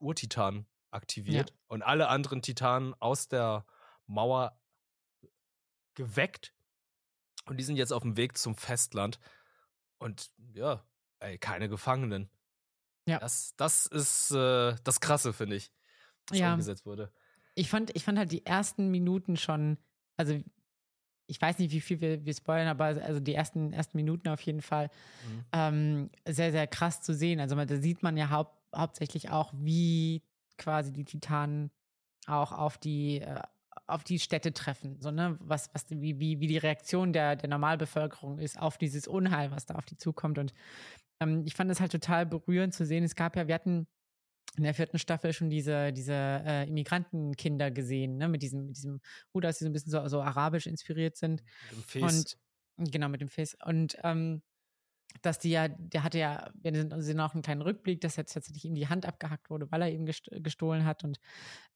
Urtitan aktiviert und alle anderen Titanen aus der Mauer geweckt. Und die sind jetzt auf dem Weg zum Festland. Und ja, ey, keine Gefangenen. Ja. Das, das ist äh, das Krasse, finde ich, was Ja. umgesetzt wurde. Ich fand, ich fand halt die ersten Minuten schon, also ich weiß nicht, wie viel wir, wir spoilern, aber also die ersten, ersten Minuten auf jeden Fall Mhm. ähm, sehr, sehr krass zu sehen. Also da sieht man ja haupt, hauptsächlich auch, wie quasi die Titanen auch auf die, äh, auf die Städte treffen. So, ne? was, was, wie, wie, wie die Reaktion der, der Normalbevölkerung ist auf dieses Unheil, was da auf die zukommt. Und ähm, ich fand es halt total berührend zu sehen. Es gab ja, wir hatten in der vierten Staffel schon diese, diese äh, Immigrantenkinder gesehen, ne? mit diesem, mit diesem Hut, dass sie so ein bisschen so, so arabisch inspiriert sind. Mit dem Face. Und genau, mit dem Face. Und ähm, dass die ja, der hatte ja, wir sehen auch einen kleinen Rückblick, dass jetzt tatsächlich ihm die Hand abgehackt wurde, weil er eben gestohlen hat. Und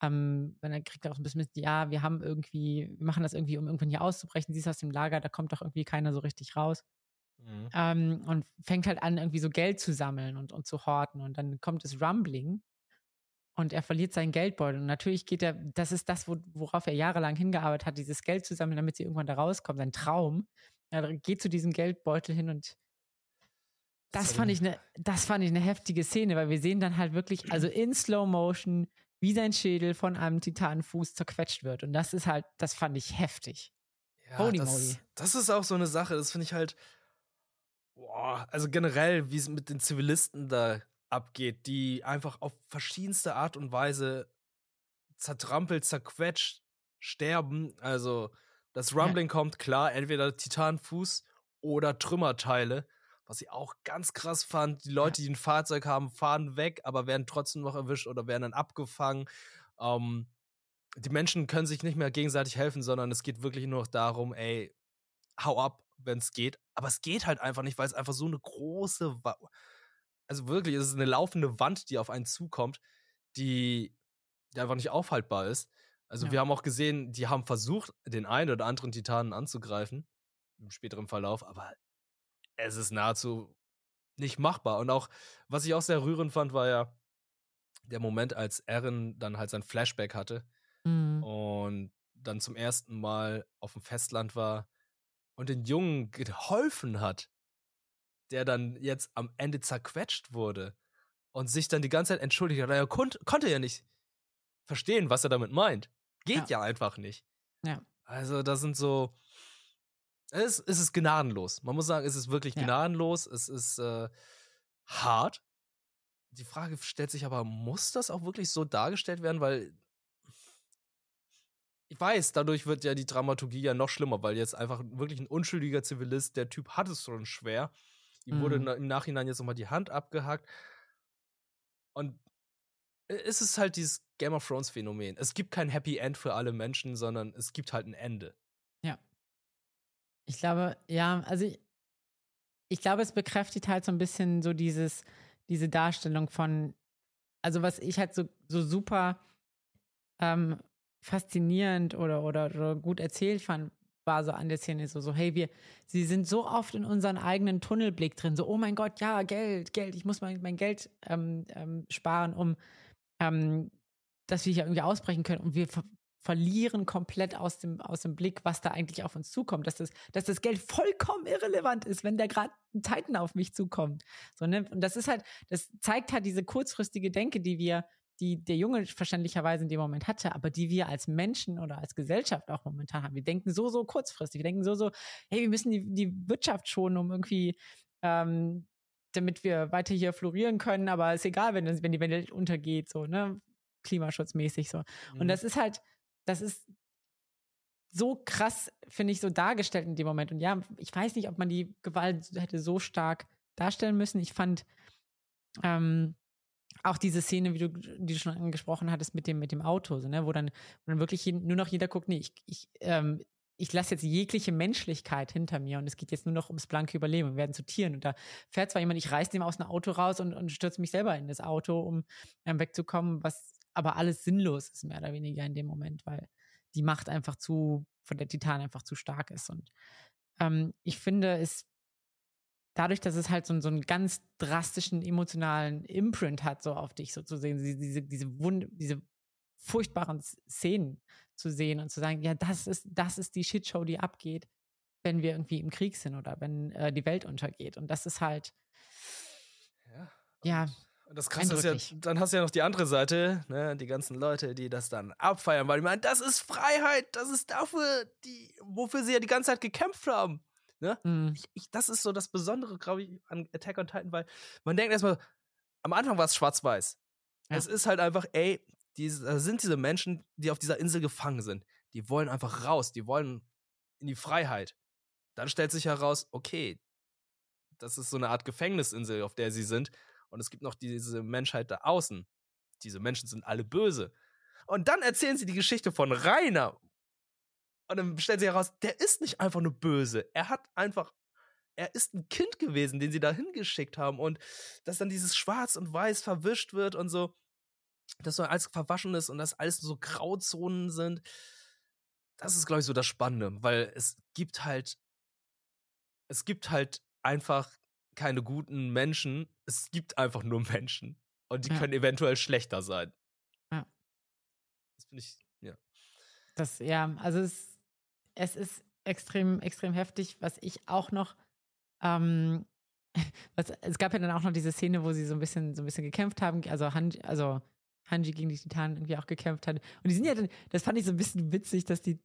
ähm, dann kriegt er auch ein bisschen mit, ja, wir haben irgendwie, wir machen das irgendwie, um irgendwann hier auszubrechen. Siehst aus dem Lager, da kommt doch irgendwie keiner so richtig raus. Mhm. Ähm, und fängt halt an, irgendwie so Geld zu sammeln und, und zu horten. Und dann kommt das Rumbling und er verliert seinen Geldbeutel. Und natürlich geht er, das ist das, worauf er jahrelang hingearbeitet hat, dieses Geld zu sammeln, damit sie irgendwann da rauskommen, sein Traum. Er geht zu diesem Geldbeutel hin und das fand ich eine, das fand ich eine heftige Szene, weil wir sehen dann halt wirklich, also in Slow Motion, wie sein Schädel von einem Titanenfuß zerquetscht wird. Und das ist halt, das fand ich heftig. Ja, Holy das, moly. Das ist auch so eine Sache, das finde ich halt, boah, also generell, wie es mit den Zivilisten da abgeht, die einfach auf verschiedenste Art und Weise zertrampelt, zerquetscht, sterben. Also das Rumbling ja. kommt klar, entweder Titanfuß oder Trümmerteile. Was ich auch ganz krass fand, die Leute, die ein Fahrzeug haben, fahren weg, aber werden trotzdem noch erwischt oder werden dann abgefangen. Ähm, die Menschen können sich nicht mehr gegenseitig helfen, sondern es geht wirklich nur noch darum, ey, hau ab, wenn es geht. Aber es geht halt einfach nicht, weil es einfach so eine große, also wirklich, es ist eine laufende Wand, die auf einen zukommt, die, die einfach nicht aufhaltbar ist. Also ja. wir haben auch gesehen, die haben versucht, den einen oder anderen Titanen anzugreifen im späteren Verlauf, aber es ist nahezu nicht machbar. Und auch, was ich auch sehr rührend fand, war ja der Moment, als Eren dann halt sein Flashback hatte mhm. und dann zum ersten Mal auf dem Festland war und den Jungen geholfen hat, der dann jetzt am Ende zerquetscht wurde und sich dann die ganze Zeit entschuldigt hat. Er kon konnte ja nicht verstehen, was er damit meint. Geht ja, ja einfach nicht. Ja. Also, da sind so, es, es ist gnadenlos. Man muss sagen, es ist wirklich ja. gnadenlos. Es ist äh, hart. Die Frage stellt sich aber, muss das auch wirklich so dargestellt werden? Weil ich weiß, dadurch wird ja die Dramaturgie ja noch schlimmer, weil jetzt einfach wirklich ein unschuldiger Zivilist, der Typ hat es schon schwer. Ihm mhm. wurde im Nachhinein jetzt nochmal die Hand abgehackt. Und es ist halt dieses Game of Thrones Phänomen. Es gibt kein Happy End für alle Menschen, sondern es gibt halt ein Ende. Ja. Ich glaube, ja, also ich, ich glaube, es bekräftigt halt so ein bisschen so dieses, diese Darstellung von, also was ich halt so, so super ähm, faszinierend oder, oder, oder gut erzählt fand, war so an der Szene so, so, hey, wir, sie sind so oft in unseren eigenen Tunnelblick drin, so, oh mein Gott, ja, Geld, Geld, ich muss mein, mein Geld ähm, ähm, sparen, um, ähm, dass wir hier irgendwie ausbrechen können. Und wir verlieren komplett aus dem, aus dem Blick, was da eigentlich auf uns zukommt, dass das, dass das Geld vollkommen irrelevant ist, wenn da gerade ein Titan auf mich zukommt. So, ne? Und das ist halt, das zeigt halt diese kurzfristige Denke, die wir, die der Junge verständlicherweise in dem Moment hatte, aber die wir als Menschen oder als Gesellschaft auch momentan haben. Wir denken so, so kurzfristig. Wir denken so, so, hey, wir müssen die, die Wirtschaft schonen, um irgendwie ähm, damit wir weiter hier florieren können, aber ist egal, wenn, wenn die Welt untergeht, so, ne? Klimaschutzmäßig so. Mhm. Und das ist halt, das ist so krass, finde ich, so dargestellt in dem Moment. Und ja, ich weiß nicht, ob man die Gewalt hätte so stark darstellen müssen. Ich fand ähm, auch diese Szene, wie du, die du schon angesprochen hattest, mit dem, mit dem Auto, so, ne, wo dann, wo dann wirklich nur noch jeder guckt, nee, ich, ich, ähm, ich lasse jetzt jegliche Menschlichkeit hinter mir und es geht jetzt nur noch ums blanke Überleben. Wir werden zu Tieren. Und da fährt zwar jemand, ich reiß dem aus dem Auto raus und, und stürze mich selber in das Auto, um ähm, wegzukommen, was aber alles sinnlos ist, mehr oder weniger in dem Moment, weil die Macht einfach zu, von der Titan einfach zu stark ist. Und ähm, ich finde, es dadurch, dass es halt so, so einen ganz drastischen emotionalen Imprint hat, so auf dich so zu sehen, diese, diese, Wund diese furchtbaren Szenen zu sehen und zu sagen, ja, das ist, das ist die Shitshow, die abgeht, wenn wir irgendwie im Krieg sind oder wenn äh, die Welt untergeht. Und das ist halt, ja, ja und das Krasse ist ja, dann hast du ja noch die andere Seite, ne, die ganzen Leute, die das dann abfeiern, weil die meinen, das ist Freiheit, das ist dafür, die, wofür sie ja die ganze Zeit gekämpft haben. Ne? Mhm. Ich, ich, das ist so das Besondere, glaube ich, an Attack on Titan, weil man denkt erstmal, am Anfang war es schwarz-weiß. Ja. Es ist halt einfach, ey, diese, da sind diese Menschen, die auf dieser Insel gefangen sind. Die wollen einfach raus, die wollen in die Freiheit. Dann stellt sich heraus, okay, das ist so eine Art Gefängnisinsel, auf der sie sind. Und es gibt noch diese Menschheit da außen. Diese Menschen sind alle böse. Und dann erzählen sie die Geschichte von Rainer. Und dann stellt sich heraus, der ist nicht einfach nur böse. Er hat einfach, er ist ein Kind gewesen, den sie da hingeschickt haben. Und dass dann dieses Schwarz und Weiß verwischt wird und so, dass so alles verwaschen ist und dass alles so Grauzonen sind. Das ist, glaube ich, so das Spannende, weil es gibt halt, es gibt halt einfach keine guten Menschen. Es gibt einfach nur Menschen. Und die ja. können eventuell schlechter sein. Ja. Das finde ich, ja. Das, ja, also es, es ist extrem, extrem heftig, was ich auch noch, ähm, was, es gab ja dann auch noch diese Szene, wo sie so ein bisschen, so ein bisschen gekämpft haben, also Hanji, also Hanji gegen die Titanen irgendwie auch gekämpft hat. Und die sind ja dann, das fand ich so ein bisschen witzig, dass die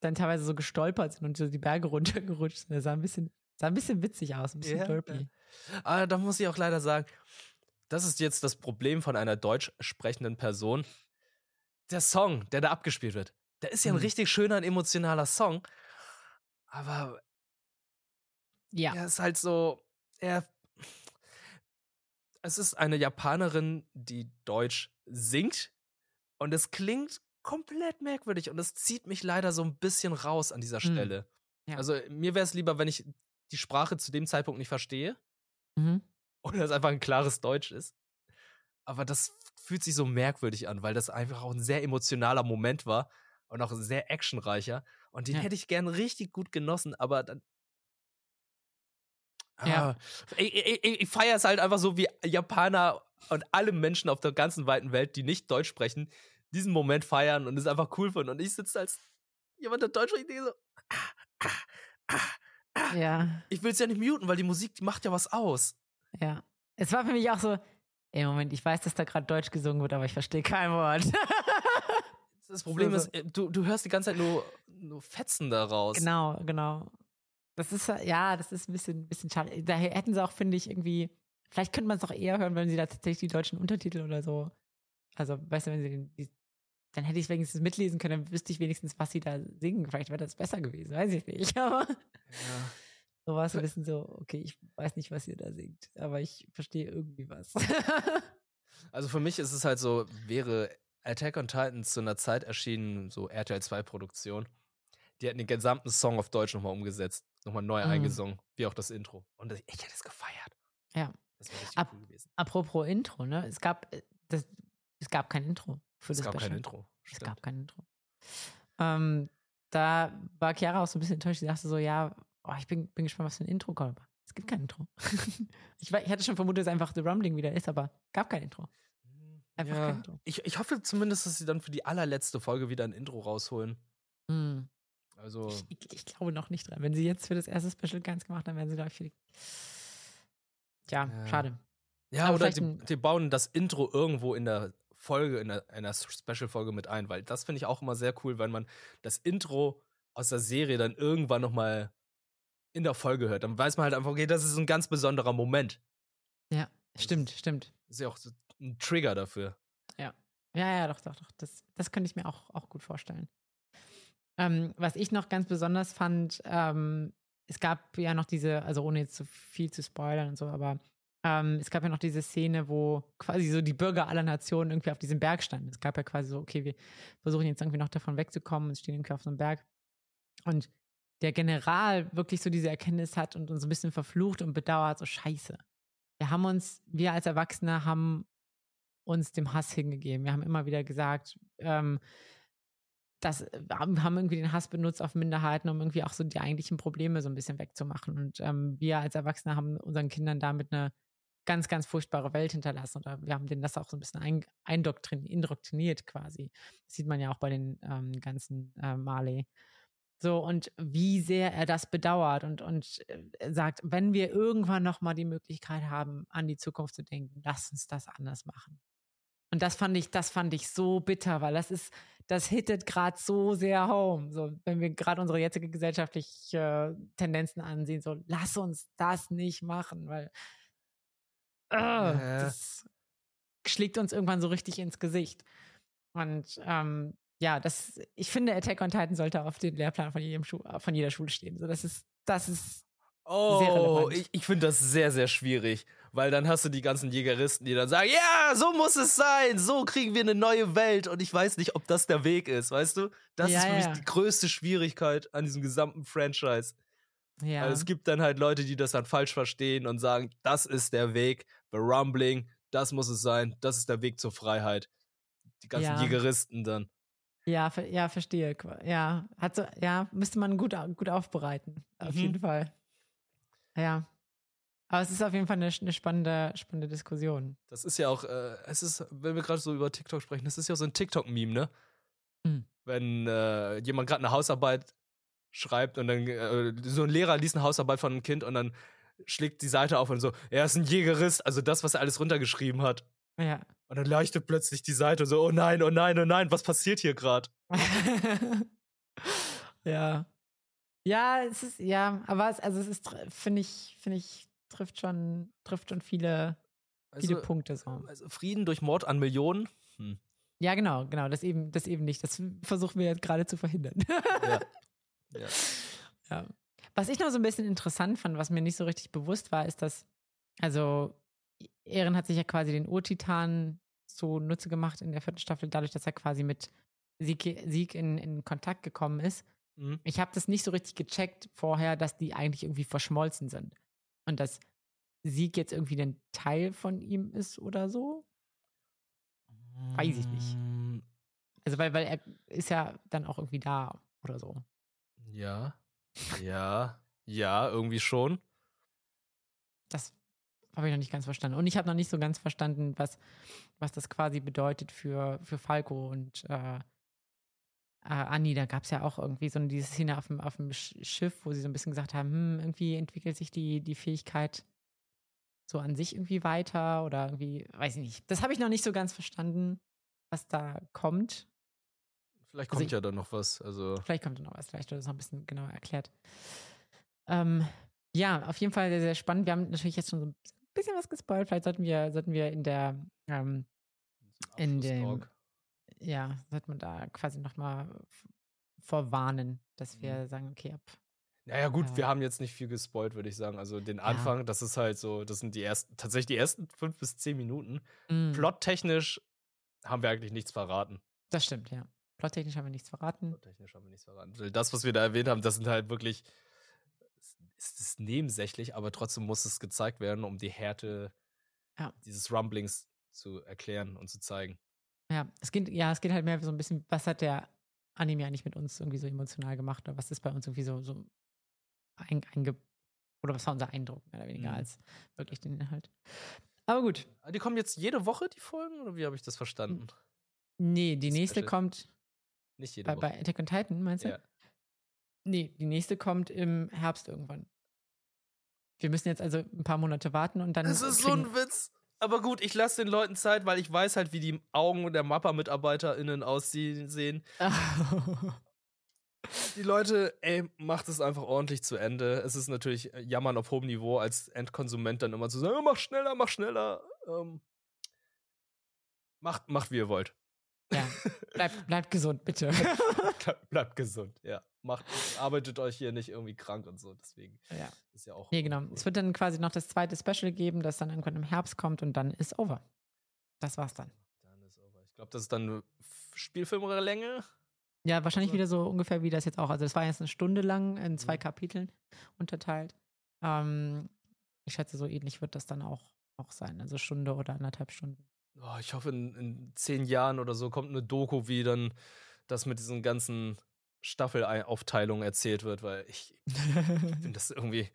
dann teilweise so gestolpert sind und so die Berge runtergerutscht sind. Das sah ein bisschen, sah ein bisschen witzig aus, ein bisschen ja, derpy. Aber ah, da muss ich auch leider sagen, das ist jetzt das Problem von einer deutsch sprechenden Person. Der Song, der da abgespielt wird, der ist ja ein mhm. richtig schöner und emotionaler Song, aber ja. er ist halt so, er, es ist eine Japanerin, die Deutsch singt und es klingt komplett merkwürdig und es zieht mich leider so ein bisschen raus an dieser mhm. Stelle. Ja. Also mir wäre es lieber, wenn ich die Sprache zu dem Zeitpunkt nicht verstehe. Mhm oder es einfach ein klares Deutsch ist. Aber das fühlt sich so merkwürdig an, weil das einfach auch ein sehr emotionaler Moment war und auch sehr actionreicher. Und den ja. hätte ich gern richtig gut genossen, aber dann. Ja. Ah, ich, ich, ich feiere es halt einfach so, wie Japaner und alle Menschen auf der ganzen weiten Welt, die nicht Deutsch sprechen, diesen Moment feiern und es einfach cool finden. Und ich sitze als jemand, der Deutsch spricht, so. Ah, ah, ah, ja. Ich will es ja nicht muten, weil die Musik, die macht ja was aus. Ja. Es war für mich auch so, ey, Moment, ich weiß, dass da gerade Deutsch gesungen wird, aber ich verstehe kein Wort. das Problem so, ist, äh, du, du hörst die ganze Zeit nur, nur Fetzen daraus. Genau, genau. Das ist, ja, das ist ein bisschen, bisschen schade. Daher hätten sie auch, finde ich, irgendwie, vielleicht könnte man es auch eher hören, wenn sie da tatsächlich die deutschen Untertitel oder so. Also, weißt du, wenn sie den, die, dann hätte ich es wenigstens mitlesen können, dann wüsste ich wenigstens, was sie da singen. Vielleicht wäre das besser gewesen, weiß ich nicht. Aber ja. So war es ein bisschen so, okay, ich weiß nicht, was ihr da singt, aber ich verstehe irgendwie was. also für mich ist es halt so, wäre Attack on Titan zu einer Zeit erschienen, so RTL 2 Produktion, die hätten den gesamten Song auf Deutsch nochmal umgesetzt, nochmal neu mhm. eingesungen, wie auch das Intro. Und ich hätte es gefeiert. Ja. Das wäre richtig Ap cool gewesen. Apropos Intro, ne? Es gab, äh, das, es gab kein Intro für es das Es gab kein Intro. Stimmt. Es gab kein Intro. Ähm, da war Chiara auch so ein bisschen enttäuscht. Sie dachte so, ja, Oh, ich bin, bin gespannt, was für ein Intro kommt. Es gibt kein Intro. ich, ich, hatte schon vermutet, dass einfach The Rumbling wieder ist, aber gab kein Intro. Einfach ja, kein Intro. Ich, ich hoffe zumindest, dass sie dann für die allerletzte Folge wieder ein Intro rausholen. Mhm. Also. Ich, ich, glaube noch nicht dran. Wenn sie jetzt für das erste Special ganz gemacht haben, werden sie da viel. Ja, ja. schade. Ja, aber oder die, die, bauen das Intro irgendwo in der Folge, in einer Special-Folge mit ein, weil das finde ich auch immer sehr cool, wenn man das Intro aus der Serie dann irgendwann nochmal in der Folge hört, dann weiß man halt einfach, okay, das ist ein ganz besonderer Moment. Ja, stimmt, stimmt. Das ist ja auch so ein Trigger dafür. Ja. Ja, ja, doch, doch, doch. Das, das könnte ich mir auch, auch gut vorstellen. Ähm, was ich noch ganz besonders fand, ähm, es gab ja noch diese, also ohne jetzt zu viel zu spoilern und so, aber ähm, es gab ja noch diese Szene, wo quasi so die Bürger aller Nationen irgendwie auf diesem Berg standen. Es gab ja quasi so, okay, wir versuchen jetzt irgendwie noch davon wegzukommen und stehen irgendwie auf so einem Berg. Und der General wirklich so diese Erkenntnis hat und uns ein bisschen verflucht und bedauert, so scheiße. Wir haben uns, wir als Erwachsene haben uns dem Hass hingegeben. Wir haben immer wieder gesagt, ähm, das äh, haben irgendwie den Hass benutzt auf Minderheiten, um irgendwie auch so die eigentlichen Probleme so ein bisschen wegzumachen. Und ähm, wir als Erwachsene haben unseren Kindern damit eine ganz, ganz furchtbare Welt hinterlassen. Oder wir haben denen das auch so ein bisschen ein, indoktriniert quasi. Das sieht man ja auch bei den ähm, ganzen äh, Marley. So, und wie sehr er das bedauert und, und äh, sagt, wenn wir irgendwann nochmal die Möglichkeit haben, an die Zukunft zu denken, lass uns das anders machen. Und das fand ich, das fand ich so bitter, weil das ist, das hittet gerade so sehr home. So, wenn wir gerade unsere jetzige gesellschaftliche äh, Tendenzen ansehen, so lass uns das nicht machen, weil äh, ja. das, schlägt uns irgendwann so richtig ins Gesicht. Und ähm, ja, das, ich finde, Attack on Titan sollte auf den Lehrplan von, jedem Schu von jeder Schule stehen. So, das ist, das ist Oh, ich, ich finde das sehr, sehr schwierig. Weil dann hast du die ganzen Jägeristen, die dann sagen, ja, so muss es sein, so kriegen wir eine neue Welt. Und ich weiß nicht, ob das der Weg ist, weißt du? Das Ja, ist für mich ja. die größte Schwierigkeit an diesem gesamten Franchise. ja. Weil es gibt dann halt Leute, die das dann falsch verstehen und sagen, das ist der Weg, bei Rumbling, das muss es sein, das ist der Weg zur Freiheit. Die ganzen Ja. Jägeristen dann. Ja, ja, verstehe. Ja, hat so, ja, müsste man gut, gut aufbereiten. Auf Mhm. jeden Fall. Ja. Aber es ist auf jeden Fall eine, eine spannende, spannende Diskussion. Das ist ja auch, äh, es ist, wenn wir gerade so über TikTok sprechen, das ist ja auch so ein TikTok-Meme, ne? Mhm. Wenn äh, jemand gerade eine Hausarbeit schreibt und dann, äh, so ein Lehrer liest eine Hausarbeit von einem Kind und dann schlägt die Seite auf und so, er ist ein Jägerist, also das, was er alles runtergeschrieben hat. Ja. Und dann leuchtet plötzlich die Seite und so, oh nein, oh nein, oh nein, was passiert hier gerade? ja. Ja, es ist, ja, aber es, also es ist, finde ich, finde ich, trifft schon, trifft schon viele, viele Also, Punkte so. also Frieden durch Mord an Millionen? Hm. Ja, genau, genau, das eben, das eben nicht. Das versuchen wir jetzt gerade zu verhindern. Ja. ja. Ja. Was ich noch so ein bisschen interessant fand, was mir nicht so richtig bewusst war, ist, dass, also, Ehren hat sich ja quasi den Urtitan zunutze gemacht in der vierten Staffel, dadurch, dass er quasi mit Sieg, Sieg in, in Kontakt gekommen ist. Mhm. Ich habe das nicht so richtig gecheckt vorher, dass die eigentlich irgendwie verschmolzen sind. Und dass Sieg jetzt irgendwie ein Teil von ihm ist oder so. Weiß ich nicht. Mm, Also, weil, weil er ist ja dann auch irgendwie da oder so. Ja. Ja. Ja, irgendwie schon. Das habe ich noch nicht ganz verstanden. Und ich habe noch nicht so ganz verstanden, was, was das quasi bedeutet für, für Falco und äh, äh, Anni. Da gab es ja auch irgendwie so diese Szene auf dem, auf dem Sch- Schiff, wo sie so ein bisschen gesagt haben, hm, irgendwie entwickelt sich die, die Fähigkeit so an sich irgendwie weiter oder irgendwie, weiß ich nicht. Das habe ich noch nicht so ganz verstanden, was da kommt. Vielleicht Also kommt ich- ja dann noch was. Also, Vielleicht kommt da noch was, vielleicht wird das noch ein bisschen genauer erklärt. Ähm, ja, auf jeden Fall sehr, sehr spannend. Wir haben natürlich jetzt schon so ein bisschen was gespoilt. Vielleicht sollten wir, sollten wir in der, ähm, In dem-. Ja, sollte man da quasi nochmal vorwarnen, dass wir sagen, okay, ab. Naja, gut, Ja. wir haben jetzt nicht viel gespoilt, würde ich sagen. Also den Anfang, das ist halt so, das sind die ersten, tatsächlich die ersten fünf bis zehn Minuten. Mm, Plottechnisch haben wir eigentlich nichts verraten. Das stimmt, ja. Plottechnisch haben wir nichts verraten. Plottechnisch haben wir nichts verraten. Das, was wir da erwähnt haben, das sind halt wirklich, es ist nebensächlich, aber trotzdem muss es gezeigt werden, um die Härte Ja. dieses Rumblings zu erklären und zu zeigen. Ja, es geht, ja, es geht halt mehr so ein bisschen, was hat der Anime eigentlich mit uns irgendwie so emotional gemacht oder was ist bei uns irgendwie so, so ein, einge oder was war unser Eindruck, mehr oder weniger, Mhm. als wirklich den Inhalt. Aber gut, Ah, Die kommen jetzt jede Woche, die Folgen, oder wie habe ich das verstanden? nee, die Das nächste kommt Nicht jede bei, Woche. bei Attack on Titan, meinst du? Ja. Nee, die nächste kommt im Herbst irgendwann. Wir müssen jetzt also ein paar Monate warten und dann. Das ist so ein Witz. Aber gut, ich lasse den Leuten Zeit, weil ich weiß halt, wie die Augen der Mappa-MitarbeiterInnen aussehen. Die Leute, ey, macht es einfach ordentlich zu Ende. Es ist natürlich äh, Jammern auf hohem Niveau, als Endkonsument dann immer zu sagen, "Oh, mach schneller, mach schneller. Ähm, macht, macht, wie ihr wollt. ja, bleibt, bleibt gesund, bitte. Bleibt, bleibt gesund, ja. Macht, arbeitet euch hier nicht irgendwie krank und so. Deswegen ja. ist ja auch. Nee, genau. Es wird dann quasi noch das zweite Special geben, das dann irgendwann im Herbst kommt und dann ist over. Das war's dann. Dann ist over. Ich glaube, das ist dann Spielfilmlänge. Ja, wahrscheinlich Oder? wieder so ungefähr wie das jetzt auch. Also, es war jetzt eine Stunde lang in zwei Mhm. Kapiteln unterteilt. Ähm, ich schätze, so ähnlich wird das dann auch, auch sein. Also Stunde oder anderthalb Stunden. Oh, ich hoffe, in, in zehn Jahren oder so kommt eine Doku, wie dann das mit diesen ganzen Staffelaufteilungen erzählt wird, weil ich finde das irgendwie.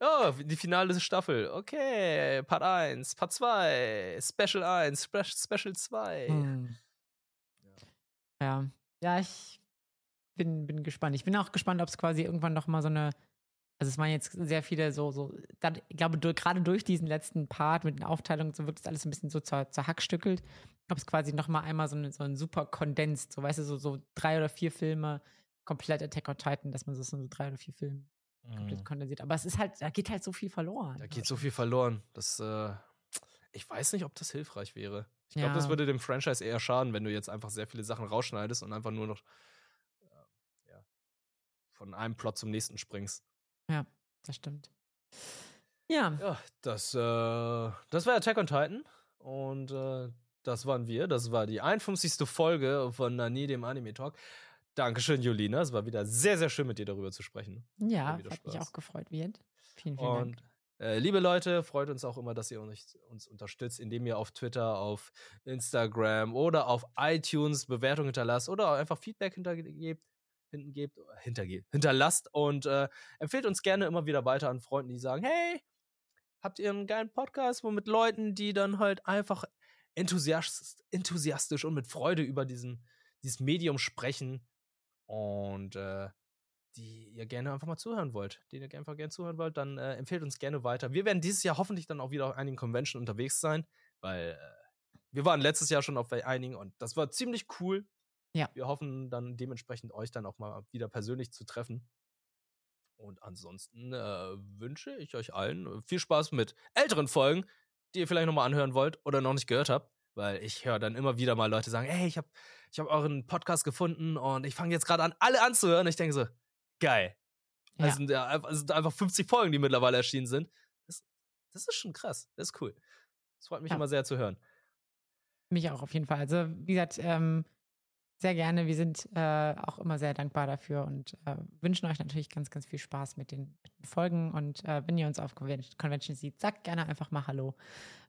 Ja, die finale Staffel. Okay, Part 1, Part 2, Special 1, Spe Special 2. Hm. Ja. Ja, ich bin, bin gespannt. Ich bin auch gespannt, ob es quasi irgendwann noch mal so eine. Also es waren jetzt sehr viele so, so, ich glaube, du, gerade durch diesen letzten Part mit den Aufteilungen, so wirkt es alles ein bisschen so zer, zerhackstückelt. Ob es quasi noch mal einmal so, eine, so ein super Kondenst, so weißt du, so, so drei oder vier Filme, komplett Attack on Titan, dass man so, so drei oder vier Filme komplett Mhm. kondensiert. Aber es ist halt, da geht halt so viel verloren. Da geht so viel verloren. Das, äh, ich weiß nicht, ob das hilfreich wäre. Ich glaube, das Ja. würde dem Franchise eher schaden, wenn du jetzt einfach sehr viele Sachen rausschneidest und einfach nur noch äh, ja, von einem Plot zum nächsten springst. Das stimmt. Ja, Ja, das, äh, das war Attack on Titan. Und äh, das waren wir. Das war die 51. Folge von Nani, dem Anime Talk. Dankeschön, Julina. Es war wieder sehr, sehr schön, mit dir darüber zu sprechen. ja, hat mich Spaß. auch gefreut, wird. Vielen, vielen Dank. Und äh, liebe Leute, freut uns auch immer, dass ihr uns, uns unterstützt, indem ihr auf Twitter, auf Instagram oder auf iTunes Bewertungen hinterlasst oder einfach Feedback hintergebt, hinten gebt, hintergebt, hinterlasst und äh, empfehlt uns gerne immer wieder weiter an Freunden, die sagen, hey, habt ihr einen geilen Podcast, wo mit Leuten, die dann halt einfach enthusiast, enthusiastisch und mit Freude über diesen, dieses Medium sprechen und äh, die ihr gerne einfach mal zuhören wollt, denen ihr einfach gerne zuhören wollt, dann äh, empfehlt uns gerne weiter. Wir werden dieses Jahr hoffentlich dann auch wieder auf einigen Convention unterwegs sein, weil äh, wir waren letztes Jahr schon auf einigen und das war ziemlich cool. Ja. Wir hoffen dann dementsprechend euch dann auch mal wieder persönlich zu treffen. Und ansonsten äh, wünsche ich euch allen äh, viel Spaß mit älteren Folgen, die ihr vielleicht nochmal anhören wollt oder noch nicht gehört habt. Weil ich höre dann immer wieder mal Leute sagen, hey, ich habe ich hab euren Podcast gefunden und ich fange jetzt gerade an, alle anzuhören. Und ich denke so, geil. Ja. Es, sind, ja, sind einfach 50 Folgen, die mittlerweile erschienen sind. Das, das ist schon krass. Das ist cool. Das freut mich Ja. immer sehr zu hören. Mich auch auf jeden Fall. Also, wie gesagt, ähm, sehr gerne. Wir sind äh, auch immer sehr dankbar dafür und äh, wünschen euch natürlich ganz, ganz viel Spaß mit den, Folgen. Und äh, wenn ihr uns auf Conven Convention seht, sagt gerne einfach mal Hallo.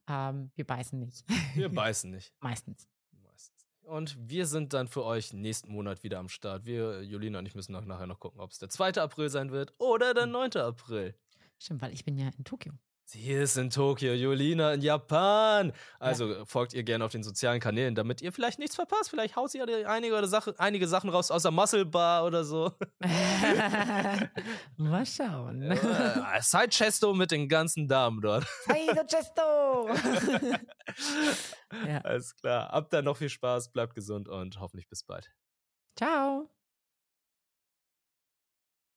Ähm, wir beißen nicht. Wir beißen nicht. Meistens. Meistens. Und wir sind dann für euch nächsten Monat wieder am Start. Wir, Julina und ich, müssen noch, nachher noch gucken, ob es der 2. April sein wird oder der 9. April. Stimmt, weil ich bin ja in Tokio. Sie ist in Tokio, Julina in Japan. Also folgt ihr gerne auf den sozialen Kanälen, damit ihr vielleicht nichts verpasst. Vielleicht haut sie ja einige, oder Sache, einige Sachen raus aus der Muscle Bar oder so. mal schauen. Ja, Side Chesto mit den ganzen Damen dort. The Chesto! ja. Alles klar. Habt dann noch viel Spaß, bleibt gesund und hoffentlich bis bald. Ciao.